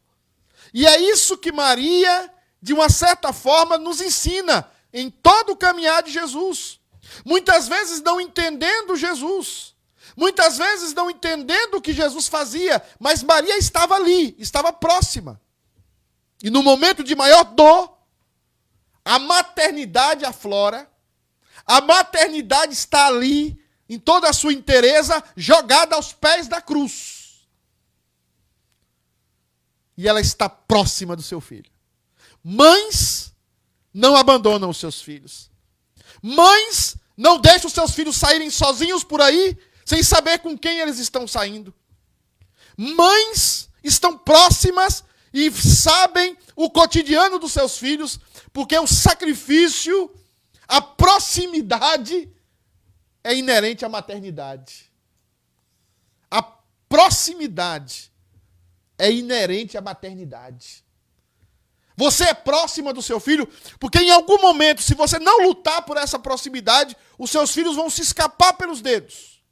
E é isso que Maria, de uma certa forma, nos ensina em todo o caminhar de Jesus. Muitas vezes não entendendo Jesus, muitas vezes não entendendo o que Jesus fazia, mas Maria estava ali, estava próxima. E no momento de maior dor, a maternidade aflora, a maternidade está ali, em toda a sua inteireza, jogada aos pés da cruz e ela está próxima do seu filho. Mães não abandonam os seus filhos. Mães não deixam os seus filhos saírem sozinhos por aí, sem saber com quem eles estão saindo. Mães estão próximas e sabem o cotidiano dos seus filhos, porque o sacrifício, a proximidade é inerente à maternidade. A proximidade é inerente à maternidade. Você é próxima do seu filho, porque em algum momento, se você não lutar por essa proximidade, os seus filhos vão se escapar pelos dedos.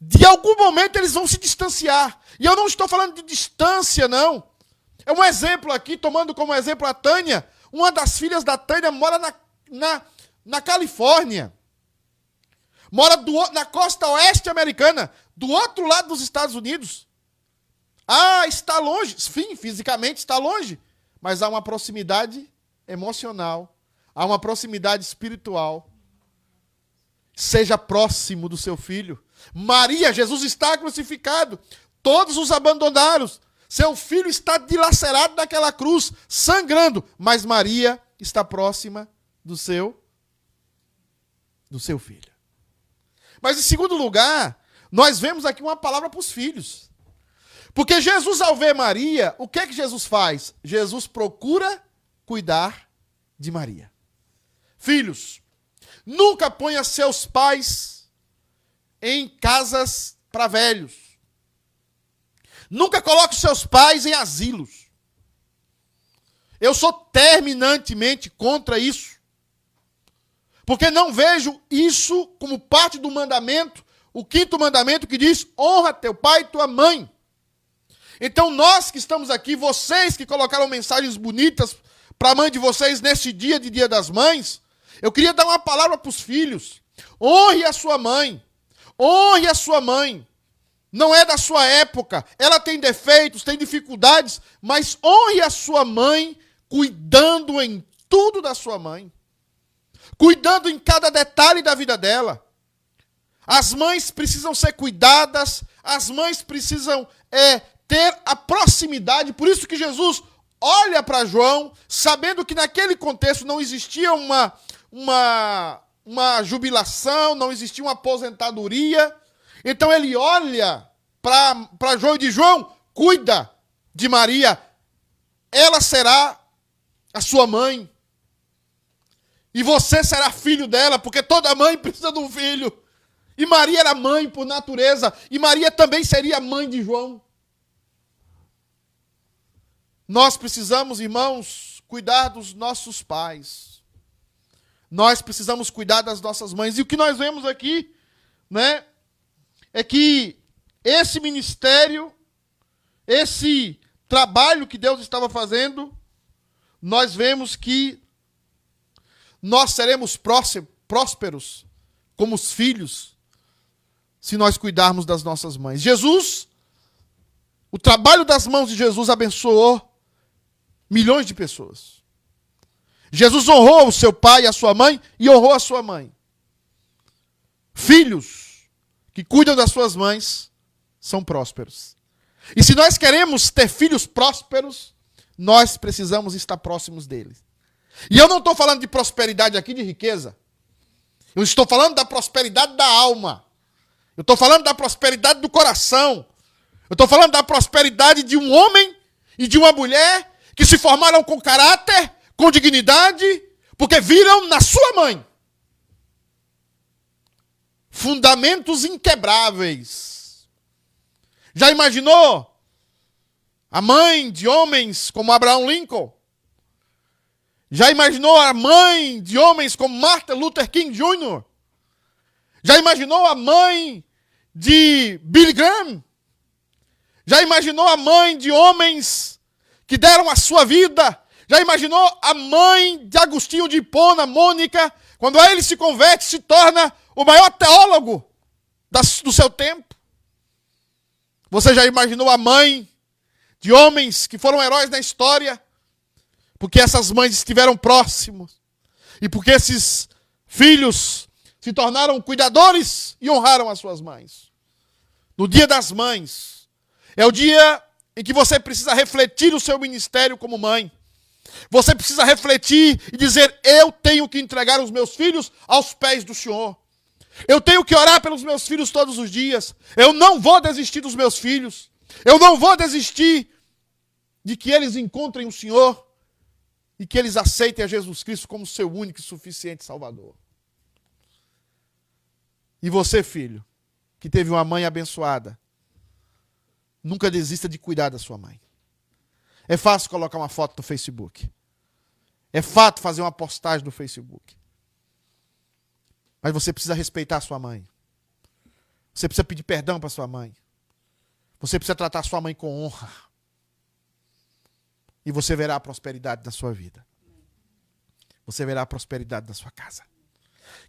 De algum momento eles vão se distanciar. E eu não estou falando de distância, não. É um exemplo aqui, tomando como exemplo a Tânia. Uma das filhas da Tânia mora na, na, na Califórnia. Mora do, na costa oeste americana, do outro lado dos Estados Unidos. Ah, está longe. Sim, fisicamente está longe. Mas há uma proximidade emocional. Há uma proximidade espiritual. seja próximo do seu filho. Maria, Jesus está crucificado. Todos os abandonaram. Seu filho está dilacerado naquela cruz, sangrando, mas Maria está próxima do seu do seu filho. Mas em segundo lugar, nós vemos aqui uma palavra para os filhos. Porque Jesus, ao ver Maria, o que é que Jesus faz? Jesus procura cuidar de Maria. Filhos, nunca ponha seus pais em casas para velhos. Nunca coloque seus pais em asilos. Eu sou terminantemente contra isso. Porque não vejo isso como parte do mandamento, o quinto mandamento que diz: honra teu pai e tua mãe. Então, nós que estamos aqui, vocês que colocaram mensagens bonitas para a mãe de vocês nesse dia de Dia das Mães, eu queria dar uma palavra para os filhos. Honre a sua mãe. Honre a sua mãe. Não é da sua época. Ela tem defeitos, tem dificuldades, mas honre a sua mãe cuidando em tudo da sua mãe cuidando em cada detalhe da vida dela. As mães precisam ser cuidadas, as mães precisam é, ter a proximidade. Por isso que Jesus olha para João, sabendo que naquele contexto não existia uma, uma, uma jubilação, não existia uma aposentadoria. Então ele olha para João e diz: João, cuida de Maria, ela será a sua mãe. E você será filho dela, porque toda mãe precisa de um filho. E Maria era mãe por natureza. E Maria também seria mãe de João. Nós precisamos, irmãos, cuidar dos nossos pais. Nós precisamos cuidar das nossas mães. E o que nós vemos aqui, né, é que esse ministério, esse trabalho que Deus estava fazendo, nós vemos que nós seremos prósperos como os filhos se nós cuidarmos das nossas mães. Jesus, o trabalho das mãos de Jesus abençoou milhões de pessoas. Jesus honrou o seu pai e a sua mãe e honrou a sua mãe. Filhos que cuidam das suas mães são prósperos. E se nós queremos ter filhos prósperos, nós precisamos estar próximos deles. E eu não estou falando de prosperidade aqui de riqueza. Eu estou falando da prosperidade da alma. Eu estou falando da prosperidade do coração. Eu estou falando da prosperidade de um homem e de uma mulher que se formaram com caráter, com dignidade, porque viram na sua mãe fundamentos inquebráveis. Já imaginou a mãe de homens como Abraão Lincoln? Já imaginou a mãe de homens como Martin Luther King Jr.? Já imaginou a mãe de Billy Graham? Já imaginou a mãe de homens que deram a sua vida? Já imaginou a mãe de Agostinho de Hipona, Mônica, quando ele se converte, se torna o maior teólogo do seu tempo? Você já imaginou a mãe de homens que foram heróis na história? Porque essas mães estiveram próximos e porque esses filhos se tornaram cuidadores e honraram as suas mães. No dia das mães, é o dia em que você precisa refletir o seu ministério como mãe. Você precisa refletir e dizer: Eu tenho que entregar os meus filhos aos pés do Senhor. Eu tenho que orar pelos meus filhos todos os dias. Eu não vou desistir dos meus filhos. Eu não vou desistir de que eles encontrem o Senhor e que eles aceitem a Jesus Cristo como seu único e suficiente Salvador. E você, filho, que teve uma mãe abençoada, nunca desista de cuidar da sua mãe. É fácil colocar uma foto no Facebook. É fácil fazer uma postagem no Facebook. Mas você precisa respeitar a sua mãe. Você precisa pedir perdão para sua mãe. Você precisa tratar sua mãe com honra e você verá a prosperidade na sua vida. Você verá a prosperidade na sua casa.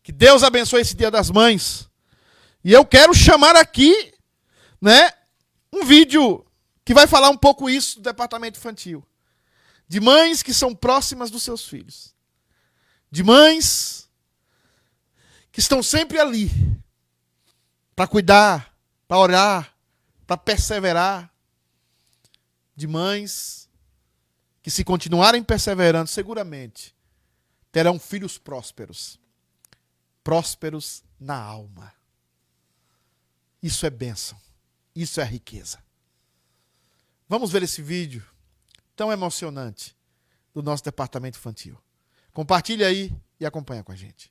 Que Deus abençoe esse Dia das Mães. E eu quero chamar aqui, né, um vídeo que vai falar um pouco isso do departamento infantil. De mães que são próximas dos seus filhos. De mães que estão sempre ali para cuidar, para orar, para perseverar, de mães que, se continuarem perseverando, seguramente terão filhos prósperos prósperos na alma. Isso é bênção, isso é riqueza. Vamos ver esse vídeo tão emocionante do nosso departamento infantil. Compartilhe aí e acompanha com a gente.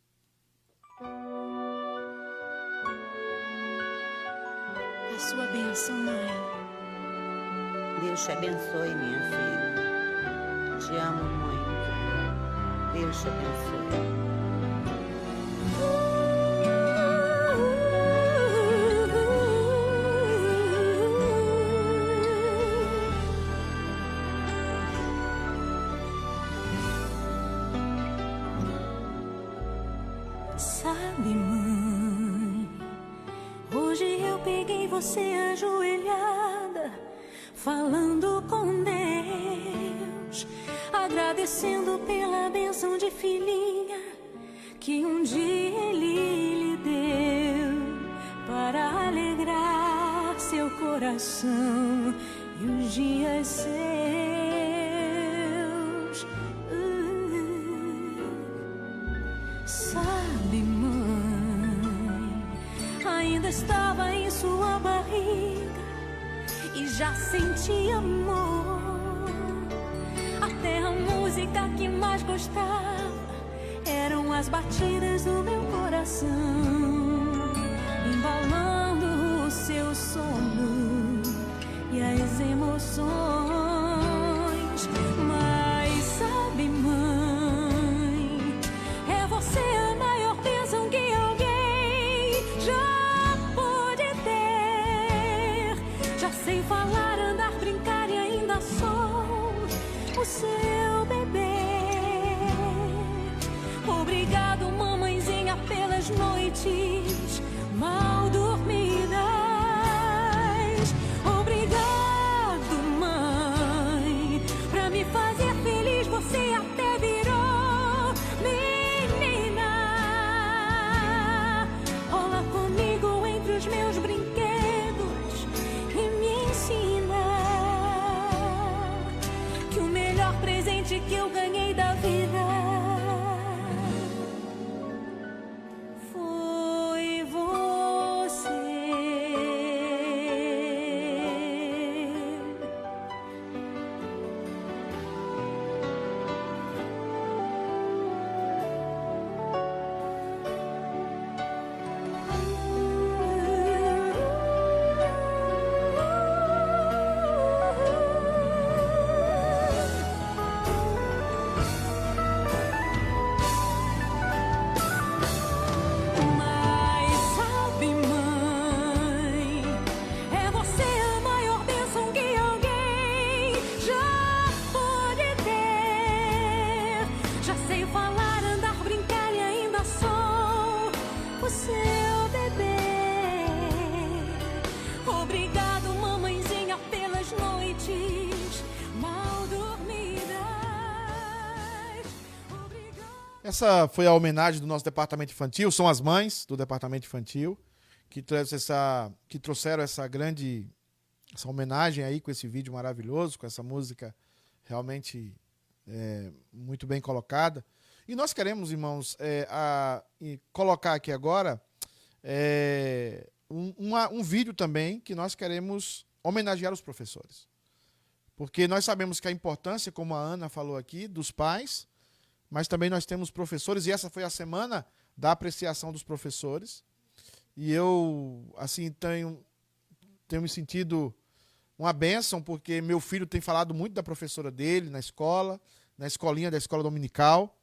A sua bênção, mãe. Deus te abençoe, minha filha. Te amo muito. Deus te abençoe. Sabe, mãe, hoje eu peguei você ajoelhada, falando agradecendo pela benção de filhinha que um dia Ele lhe deu para alegrar seu coração e os dias seus. Sabe, mãe, ainda estava em sua barriga e já sentia amor. Gostava eram as batidas do meu coração, Essa foi a homenagem do nosso departamento infantil, são as mães do departamento infantil que, essa, que trouxeram essa grande essa homenagem aí com esse vídeo maravilhoso, com essa música realmente é, muito bem colocada. E nós queremos, irmãos, é, a- colocar aqui agora é, um, uma- um vídeo também que nós queremos homenagear os professores. Porque nós sabemos que a importância, como a Ana falou aqui, dos pais, mas também nós temos professores, e essa foi a semana da apreciação dos professores. E eu, assim, tenho, tenho me sentido uma bênção, porque meu filho tem falado muito da professora dele na escola, na escolinha da escola dominical.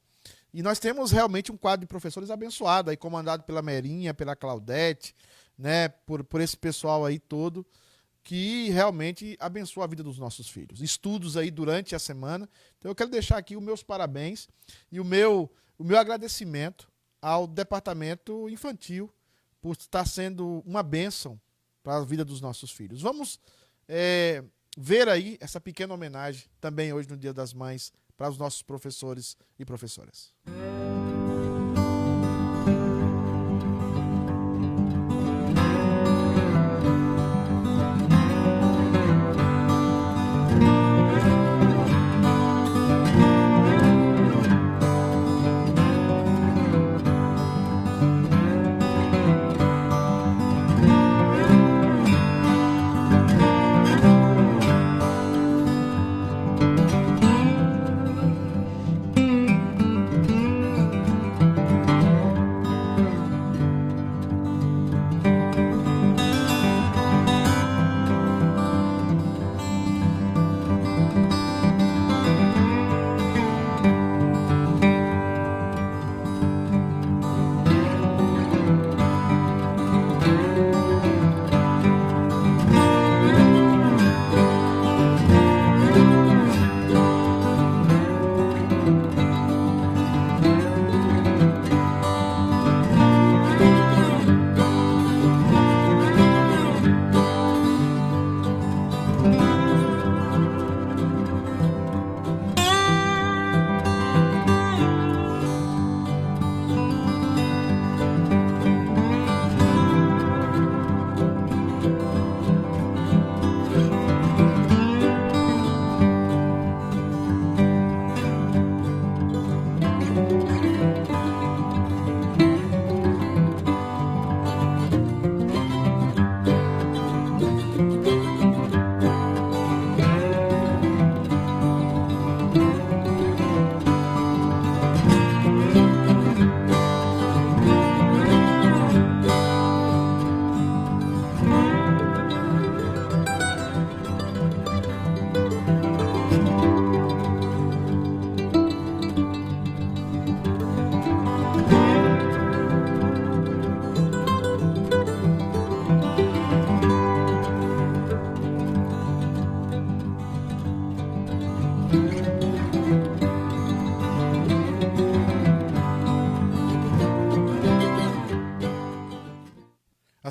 E nós temos realmente um quadro de professores abençoado, aí comandado pela Merinha, pela Claudete, né, por, por esse pessoal aí todo, que realmente abençoa a vida dos nossos filhos. Estudos aí durante a semana. Então eu quero deixar aqui os meus parabéns e o meu, o meu agradecimento ao departamento infantil por estar sendo uma bênção para a vida dos nossos filhos. Vamos é, ver aí essa pequena homenagem também hoje no Dia das Mães para os nossos professores e professoras.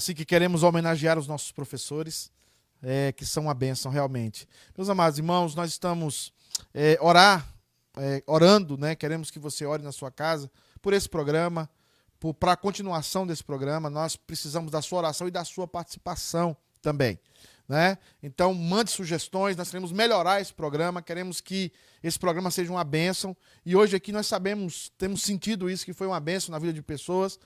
Assim que queremos homenagear os nossos professores, é, que são uma bênção realmente. Meus amados irmãos, nós estamos é, orar, é, orando, né? Queremos que você ore na sua casa por esse programa, para a continuação desse programa. Nós precisamos da sua oração e da sua participação também. Né? Então, mande sugestões, nós queremos melhorar esse programa, queremos que esse programa seja uma bênção. E hoje aqui nós sabemos, temos sentido isso, que foi uma bênção na vida de pessoas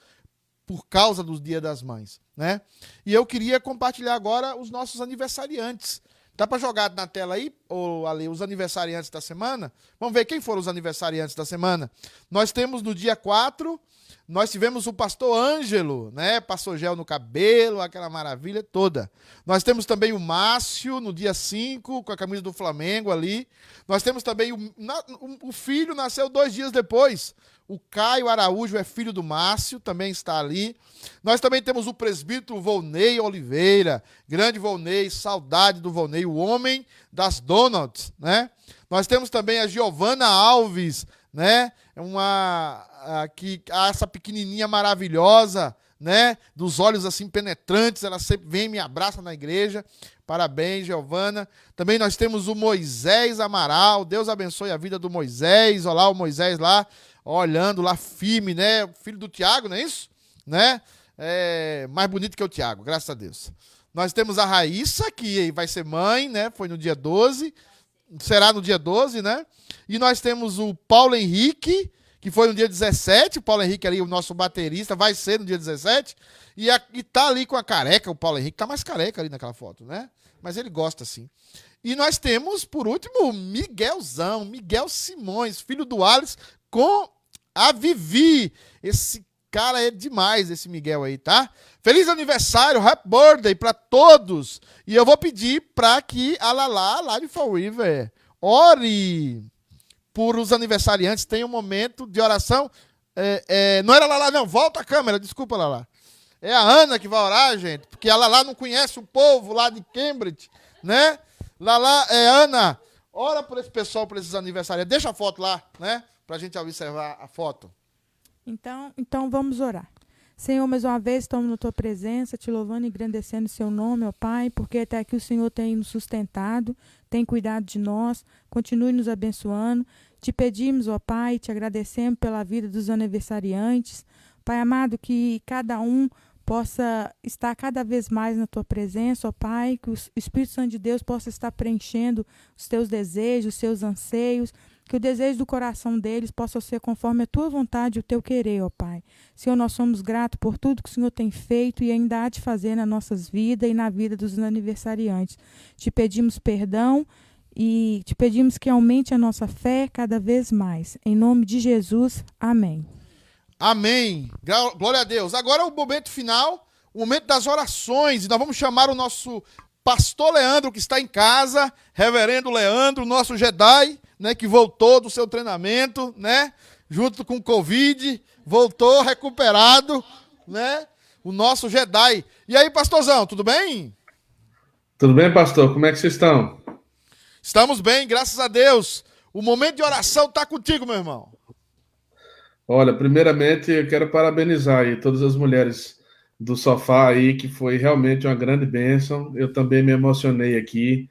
por causa do Dia das Mães. Né? E eu queria compartilhar agora os nossos aniversariantes. Dá para jogar na tela aí, ou ali, os aniversariantes da semana? Vamos ver quem foram os aniversariantes da semana. Nós temos no dia 4 nós tivemos o pastor Ângelo, né? Passou gel no cabelo, aquela maravilha toda. Nós temos também o Márcio no dia 5, com a camisa do Flamengo ali. Nós temos também o, na, o, o filho, nasceu dois dias depois. O Caio Araújo é filho do Márcio, também está ali. Nós também temos o presbítero Volney Oliveira, grande Volney, saudade do Volney, o homem das donuts, né? Nós temos também a Giovana Alves, né? Uma que essa pequenininha maravilhosa, né? Dos olhos assim penetrantes, ela sempre vem me abraça na igreja. Parabéns, Giovana. Também nós temos o Moisés Amaral. Deus abençoe a vida do Moisés. Olha lá o Moisés lá, olhando lá firme, né? Filho do Tiago, não é isso? Né? É mais bonito que o Tiago, graças a Deus. Nós temos a Raíssa, que vai ser mãe, né? Foi no dia 12 será no dia 12, né? E nós temos o Paulo Henrique, que foi no dia 17. O Paulo Henrique ali, o nosso baterista, vai ser no dia 17. E, a, e tá ali com a careca, o Paulo Henrique tá mais careca ali naquela foto, né? Mas ele gosta assim. E nós temos, por último, o Miguelzão, Miguel Simões, filho do Alice, com a Vivi. Esse cara é demais, esse Miguel aí, tá? Feliz aniversário, happy birthday para todos. E eu vou pedir para que a Lala, lá de Fall River, ore por os aniversariantes. Tem um momento de oração. É, é, não era Lala, não. Volta a câmera, desculpa, Lala. É a Ana que vai orar, gente, porque a Lala não conhece o povo lá de Cambridge, né? Lala, é Ana, ora por esse pessoal, por esses aniversariantes. Deixa a foto lá, né? Pra gente observar a foto. Então, então vamos orar. Senhor, mais uma vez estamos na tua presença, te louvando e engrandecendo o seu nome, ó Pai, porque até aqui o Senhor tem nos sustentado, tem cuidado de nós, continue nos abençoando. Te pedimos, ó Pai, te agradecemos pela vida dos aniversariantes. Pai amado, que cada um possa estar cada vez mais na tua presença, ó Pai, que o Espírito Santo de Deus possa estar preenchendo os teus desejos, os seus anseios, que o desejo do coração deles possa ser conforme a tua vontade e o teu querer, ó Pai. Senhor, nós somos gratos por tudo que o Senhor tem feito e ainda há de fazer nas nossas vidas e na vida dos aniversariantes. Te pedimos perdão e te pedimos que aumente a nossa fé cada vez mais. Em nome de Jesus, amém. Amém. Glória a Deus. Agora é o momento final, o momento das orações. E nós vamos chamar o nosso pastor Leandro, que está em casa, reverendo Leandro, nosso Jedi né, que voltou do seu treinamento, né, junto com o Covid, voltou recuperado, né, o nosso Jedi. E aí, pastorzão, tudo bem? Tudo bem, pastor? Como é que vocês estão? Estamos bem, graças a Deus. O momento de oração está contigo, meu irmão. Olha, primeiramente eu quero parabenizar aí todas as mulheres do sofá aí, que foi realmente uma grande bênção. Eu também me emocionei aqui.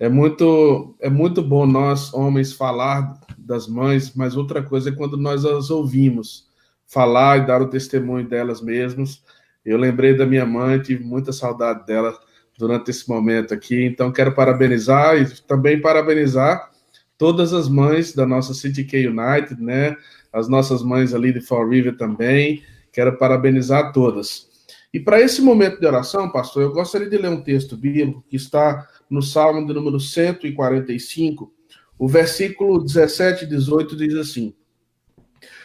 É muito, é muito bom nós, homens, falar das mães, mas outra coisa é quando nós as ouvimos falar e dar o testemunho delas mesmas. Eu lembrei da minha mãe, tive muita saudade dela durante esse momento aqui, então quero parabenizar e também parabenizar todas as mães da nossa City K United, né? As nossas mães ali de Fall River também. Quero parabenizar todas. E para esse momento de oração, pastor, eu gostaria de ler um texto bíblico que está no Salmo de número 145, o versículo 17 e 18 diz assim: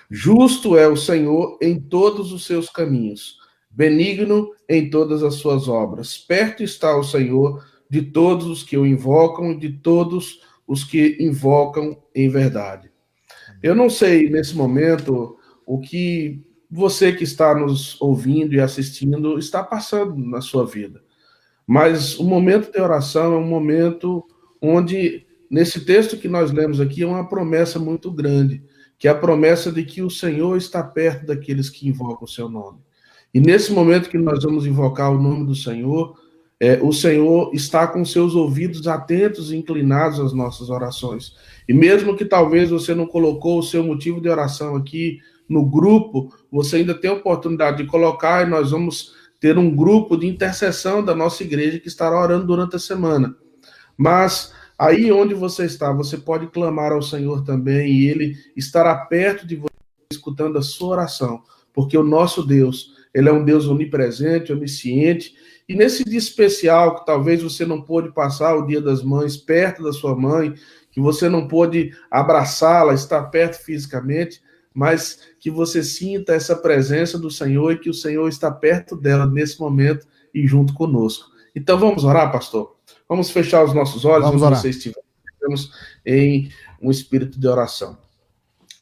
Justo é o Senhor em todos os seus caminhos, benigno em todas as suas obras. Perto está o Senhor de todos os que o invocam e de todos os que invocam em verdade. Eu não sei nesse momento o que você que está nos ouvindo e assistindo está passando na sua vida. Mas o momento de oração é um momento onde, nesse texto que nós lemos aqui, é uma promessa muito grande, que é a promessa de que o Senhor está perto daqueles que invocam o seu nome. E nesse momento que nós vamos invocar o nome do Senhor, é, o Senhor está com seus ouvidos atentos e inclinados às nossas orações. E mesmo que talvez você não colocou o seu motivo de oração aqui no grupo, você ainda tem a oportunidade de colocar e nós vamos ter um grupo de intercessão da nossa igreja que estará orando durante a semana. Mas aí onde você está, você pode clamar ao Senhor também e ele estará perto de você escutando a sua oração, porque o nosso Deus, ele é um Deus onipresente, onisciente, e nesse dia especial que talvez você não pôde passar o Dia das Mães perto da sua mãe, que você não pôde abraçá-la, estar perto fisicamente, mas que você sinta essa presença do Senhor e que o Senhor está perto dela nesse momento e junto conosco. Então vamos orar, pastor. Vamos fechar os nossos olhos, vamos onde você estiver. Estamos em um espírito de oração.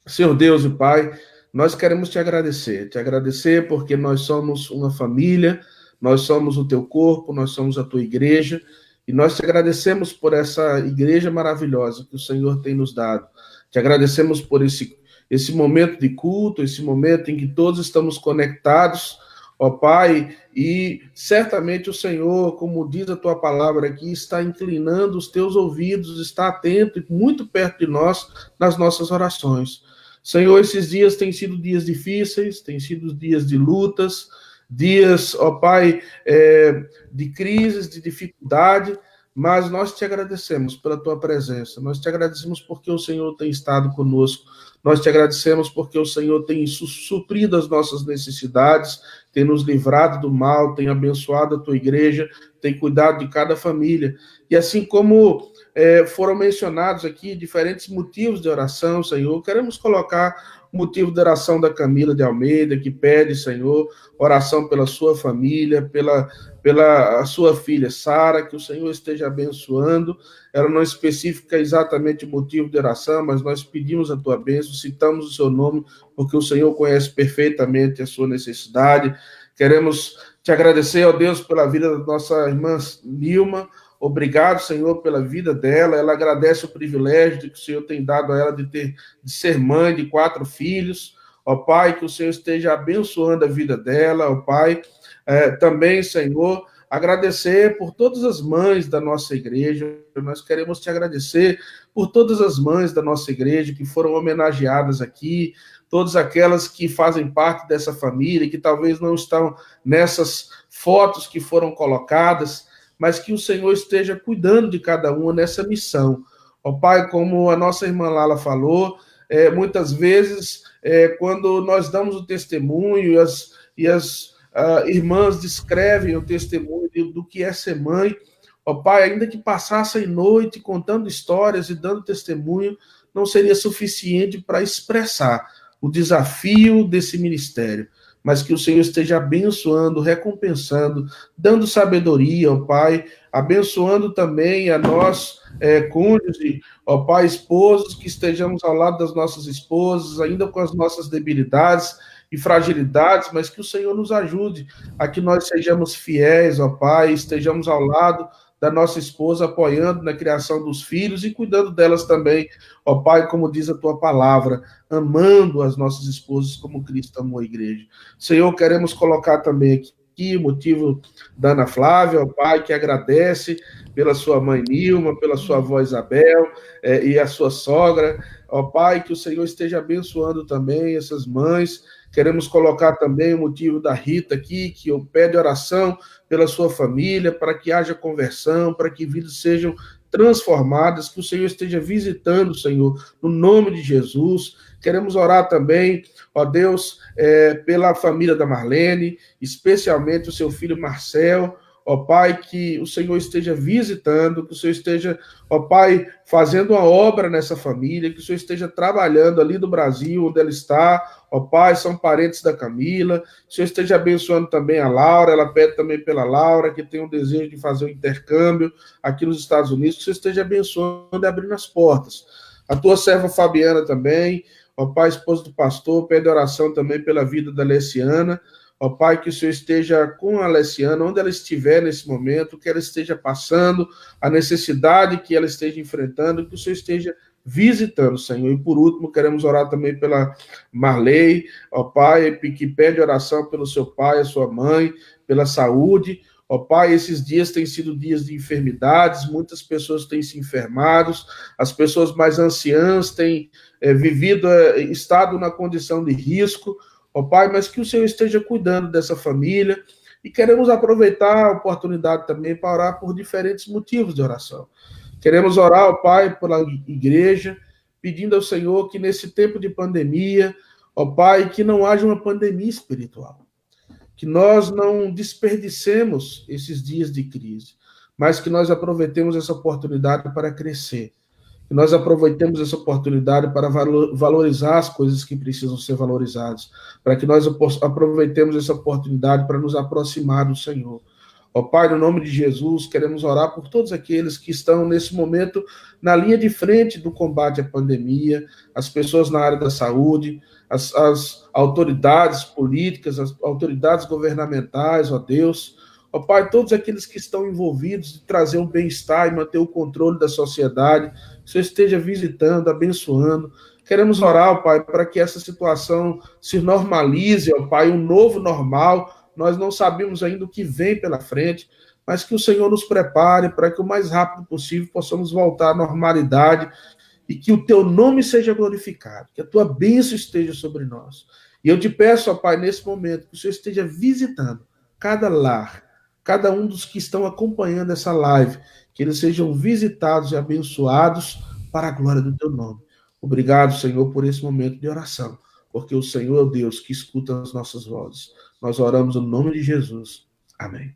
Senhor Deus e Pai, nós queremos te agradecer, te agradecer porque nós somos uma família, nós somos o teu corpo, nós somos a tua igreja, e nós te agradecemos por essa igreja maravilhosa que o Senhor tem nos dado. Te agradecemos por esse, esse momento de culto, esse momento em que todos estamos conectados, ó Pai, e certamente o Senhor, como diz a tua palavra aqui, está inclinando os teus ouvidos, está atento e muito perto de nós nas nossas orações. Senhor, esses dias têm sido dias difíceis, têm sido dias de lutas, dias, ó Pai, é, de crises, de dificuldade, mas nós te agradecemos pela tua presença, nós te agradecemos porque o Senhor tem estado conosco, nós te agradecemos porque o Senhor tem suprido as nossas necessidades, tem nos livrado do mal, tem abençoado a tua igreja, tem cuidado de cada família, e assim como é, foram mencionados aqui diferentes motivos de oração, Senhor, queremos colocar motivo de oração da Camila de Almeida, que pede, Senhor, oração pela sua família, pela, pela sua filha Sara, que o Senhor esteja abençoando. Ela não especifica exatamente o motivo de oração, mas nós pedimos a tua bênção, citamos o seu nome, porque o Senhor conhece perfeitamente a sua necessidade. Queremos te agradecer, ó Deus, pela vida da nossa irmã Nilma, Obrigado, Senhor, pela vida dela. Ela agradece o privilégio que o Senhor tem dado a ela de ter de ser mãe de quatro filhos. Ó Pai, que o Senhor esteja abençoando a vida dela, ó Pai. É, também, Senhor, agradecer por todas as mães da nossa igreja. Nós queremos te agradecer por todas as mães da nossa igreja que foram homenageadas aqui, todas aquelas que fazem parte dessa família, que talvez não estão nessas fotos que foram colocadas mas que o Senhor esteja cuidando de cada uma nessa missão. Ó Pai, como a nossa irmã Lala falou, é, muitas vezes, é, quando nós damos o testemunho e as, e as uh, irmãs descrevem o testemunho do que é ser mãe, ó Pai, ainda que passassem noite contando histórias e dando testemunho, não seria suficiente para expressar o desafio desse ministério mas que o Senhor esteja abençoando, recompensando, dando sabedoria ao Pai, abençoando também a nós, é, cônjuge, ó Pai, esposos, que estejamos ao lado das nossas esposas, ainda com as nossas debilidades e fragilidades, mas que o Senhor nos ajude a que nós sejamos fiéis, ó Pai, estejamos ao lado da nossa esposa, apoiando na criação dos filhos e cuidando delas também, ó Pai, como diz a tua palavra, amando as nossas esposas como Cristo amou a igreja. Senhor, queremos colocar também aqui o motivo da Ana Flávia, ó Pai, que agradece pela sua mãe Nilma, pela sua avó Isabel é, e a sua sogra. Ó Pai, que o Senhor esteja abençoando também essas mães. Queremos colocar também o motivo da Rita aqui, que pede oração pela sua família, para que haja conversão, para que vidas sejam transformadas, que o Senhor esteja visitando, Senhor, no nome de Jesus. Queremos orar também, ó Deus, é, pela família da Marlene, especialmente o seu filho Marcel, ó Pai, que o Senhor esteja visitando, que o Senhor esteja, ó Pai, fazendo uma obra nessa família, que o Senhor esteja trabalhando ali do Brasil, onde ela está, ó Pai, são parentes da Camila, que o Senhor esteja abençoando também a Laura, ela pede também pela Laura, que tem um desejo de fazer um intercâmbio aqui nos Estados Unidos, que o Senhor esteja abençoando e abrindo as portas. A tua serva Fabiana também, ó Pai, esposa do pastor, pede oração também pela vida da Leciana, Ó Pai, que o Senhor esteja com a Alessiana, onde ela estiver nesse momento, que ela esteja passando, a necessidade que ela esteja enfrentando, que o Senhor esteja visitando, Senhor. E por último, queremos orar também pela Marley, ó Pai, que pede oração pelo seu pai, a sua mãe, pela saúde. Ó Pai, esses dias têm sido dias de enfermidades, muitas pessoas têm se enfermado, as pessoas mais anciãs têm é, vivido, é, estado na condição de risco. Ó Pai, mas que o Senhor esteja cuidando dessa família. E queremos aproveitar a oportunidade também para orar por diferentes motivos de oração. Queremos orar, ó Pai, pela igreja, pedindo ao Senhor que nesse tempo de pandemia, ó Pai, que não haja uma pandemia espiritual. Que nós não desperdicemos esses dias de crise, mas que nós aproveitemos essa oportunidade para crescer. Nós aproveitemos essa oportunidade para valorizar as coisas que precisam ser valorizadas, para que nós aproveitemos essa oportunidade para nos aproximar do Senhor Ó Pai, no nome de Jesus, queremos orar por todos aqueles que estão nesse momento na linha de frente do combate à pandemia, as pessoas na área da saúde, as, as autoridades políticas, as autoridades governamentais, ó Deus. Ó Pai, todos aqueles que estão envolvidos em trazer o bem-estar e manter o controle da sociedade, que o Senhor esteja visitando, abençoando. Queremos orar, ó Pai, para que essa situação se normalize, ó Pai, um novo normal nós não sabemos ainda o que vem pela frente, mas que o Senhor nos prepare para que o mais rápido possível possamos voltar à normalidade e que o teu nome seja glorificado, que a tua bênção esteja sobre nós. E eu te peço, ó Pai, nesse momento, que o Senhor esteja visitando cada lar, cada um dos que estão acompanhando essa live, que eles sejam visitados e abençoados para a glória do teu nome. Obrigado, Senhor, por esse momento de oração, porque o Senhor é Deus que escuta as nossas vozes. Nós oramos no nome de Jesus. Amém.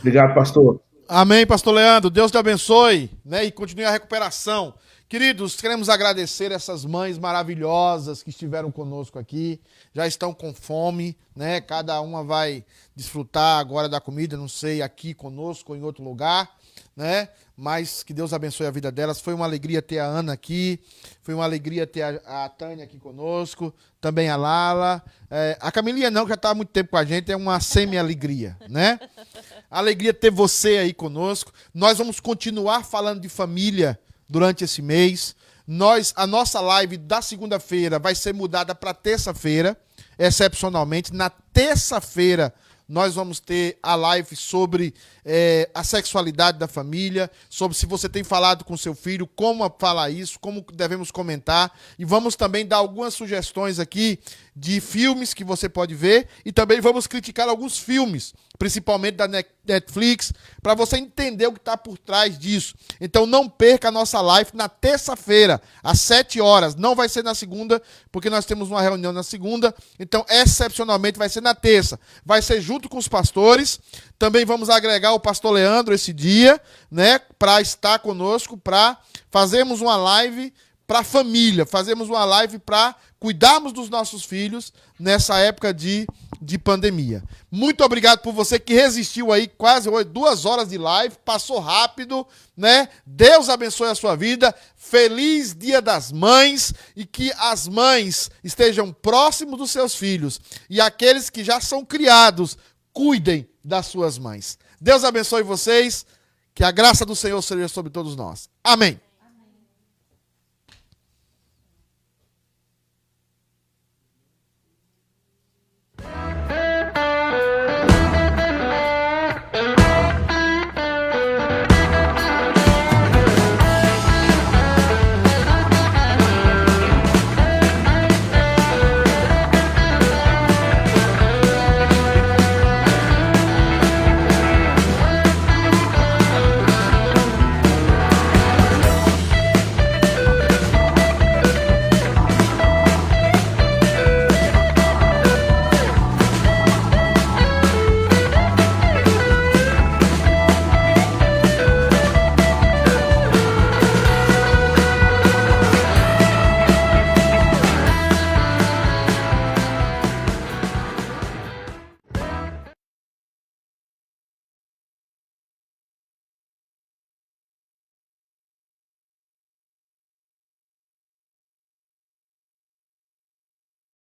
Obrigado, pastor. Amém, pastor Leandro. Deus te abençoe, né? E continue a recuperação. Queridos, queremos agradecer essas mães maravilhosas que estiveram conosco aqui, já estão com fome, né? Cada uma vai desfrutar agora da comida, não sei, aqui conosco ou em outro lugar né? Mas que Deus abençoe a vida delas. Foi uma alegria ter a Ana aqui, foi uma alegria ter a, a Tânia aqui conosco, também a Lala. É, a Camilinha não, que já está há muito tempo com a gente, é uma semi-alegria, né? (laughs) Alegria ter você aí conosco. Nós vamos continuar falando de família durante esse mês. Nós, a nossa live da segunda-feira vai ser mudada para terça-feira, excepcionalmente. Na terça-feira nós vamos ter a live sobre é, a sexualidade da família, sobre se você tem falado com seu filho, como falar isso, como devemos comentar. E vamos também dar algumas sugestões aqui de filmes que você pode ver e também vamos criticar alguns filmes, principalmente da Netflix, para você entender o que está por trás disso. Então não perca a nossa live na terça-feira, às 7 horas. Não vai ser na segunda, porque nós temos uma reunião na segunda. Então, excepcionalmente, vai ser na terça. Vai ser junto com os pastores. Também vamos agregar o pastor Leandro esse dia, né, para estar conosco, para fazermos uma live para a família, fazemos uma live para cuidarmos dos nossos filhos nessa época de, de pandemia. Muito obrigado por você que resistiu aí quase duas horas de live, passou rápido, né? Deus abençoe a sua vida. Feliz Dia das Mães e que as mães estejam próximos dos seus filhos e aqueles que já são criados cuidem das suas mães. Deus abençoe vocês. Que a graça do Senhor seja sobre todos nós. Amém.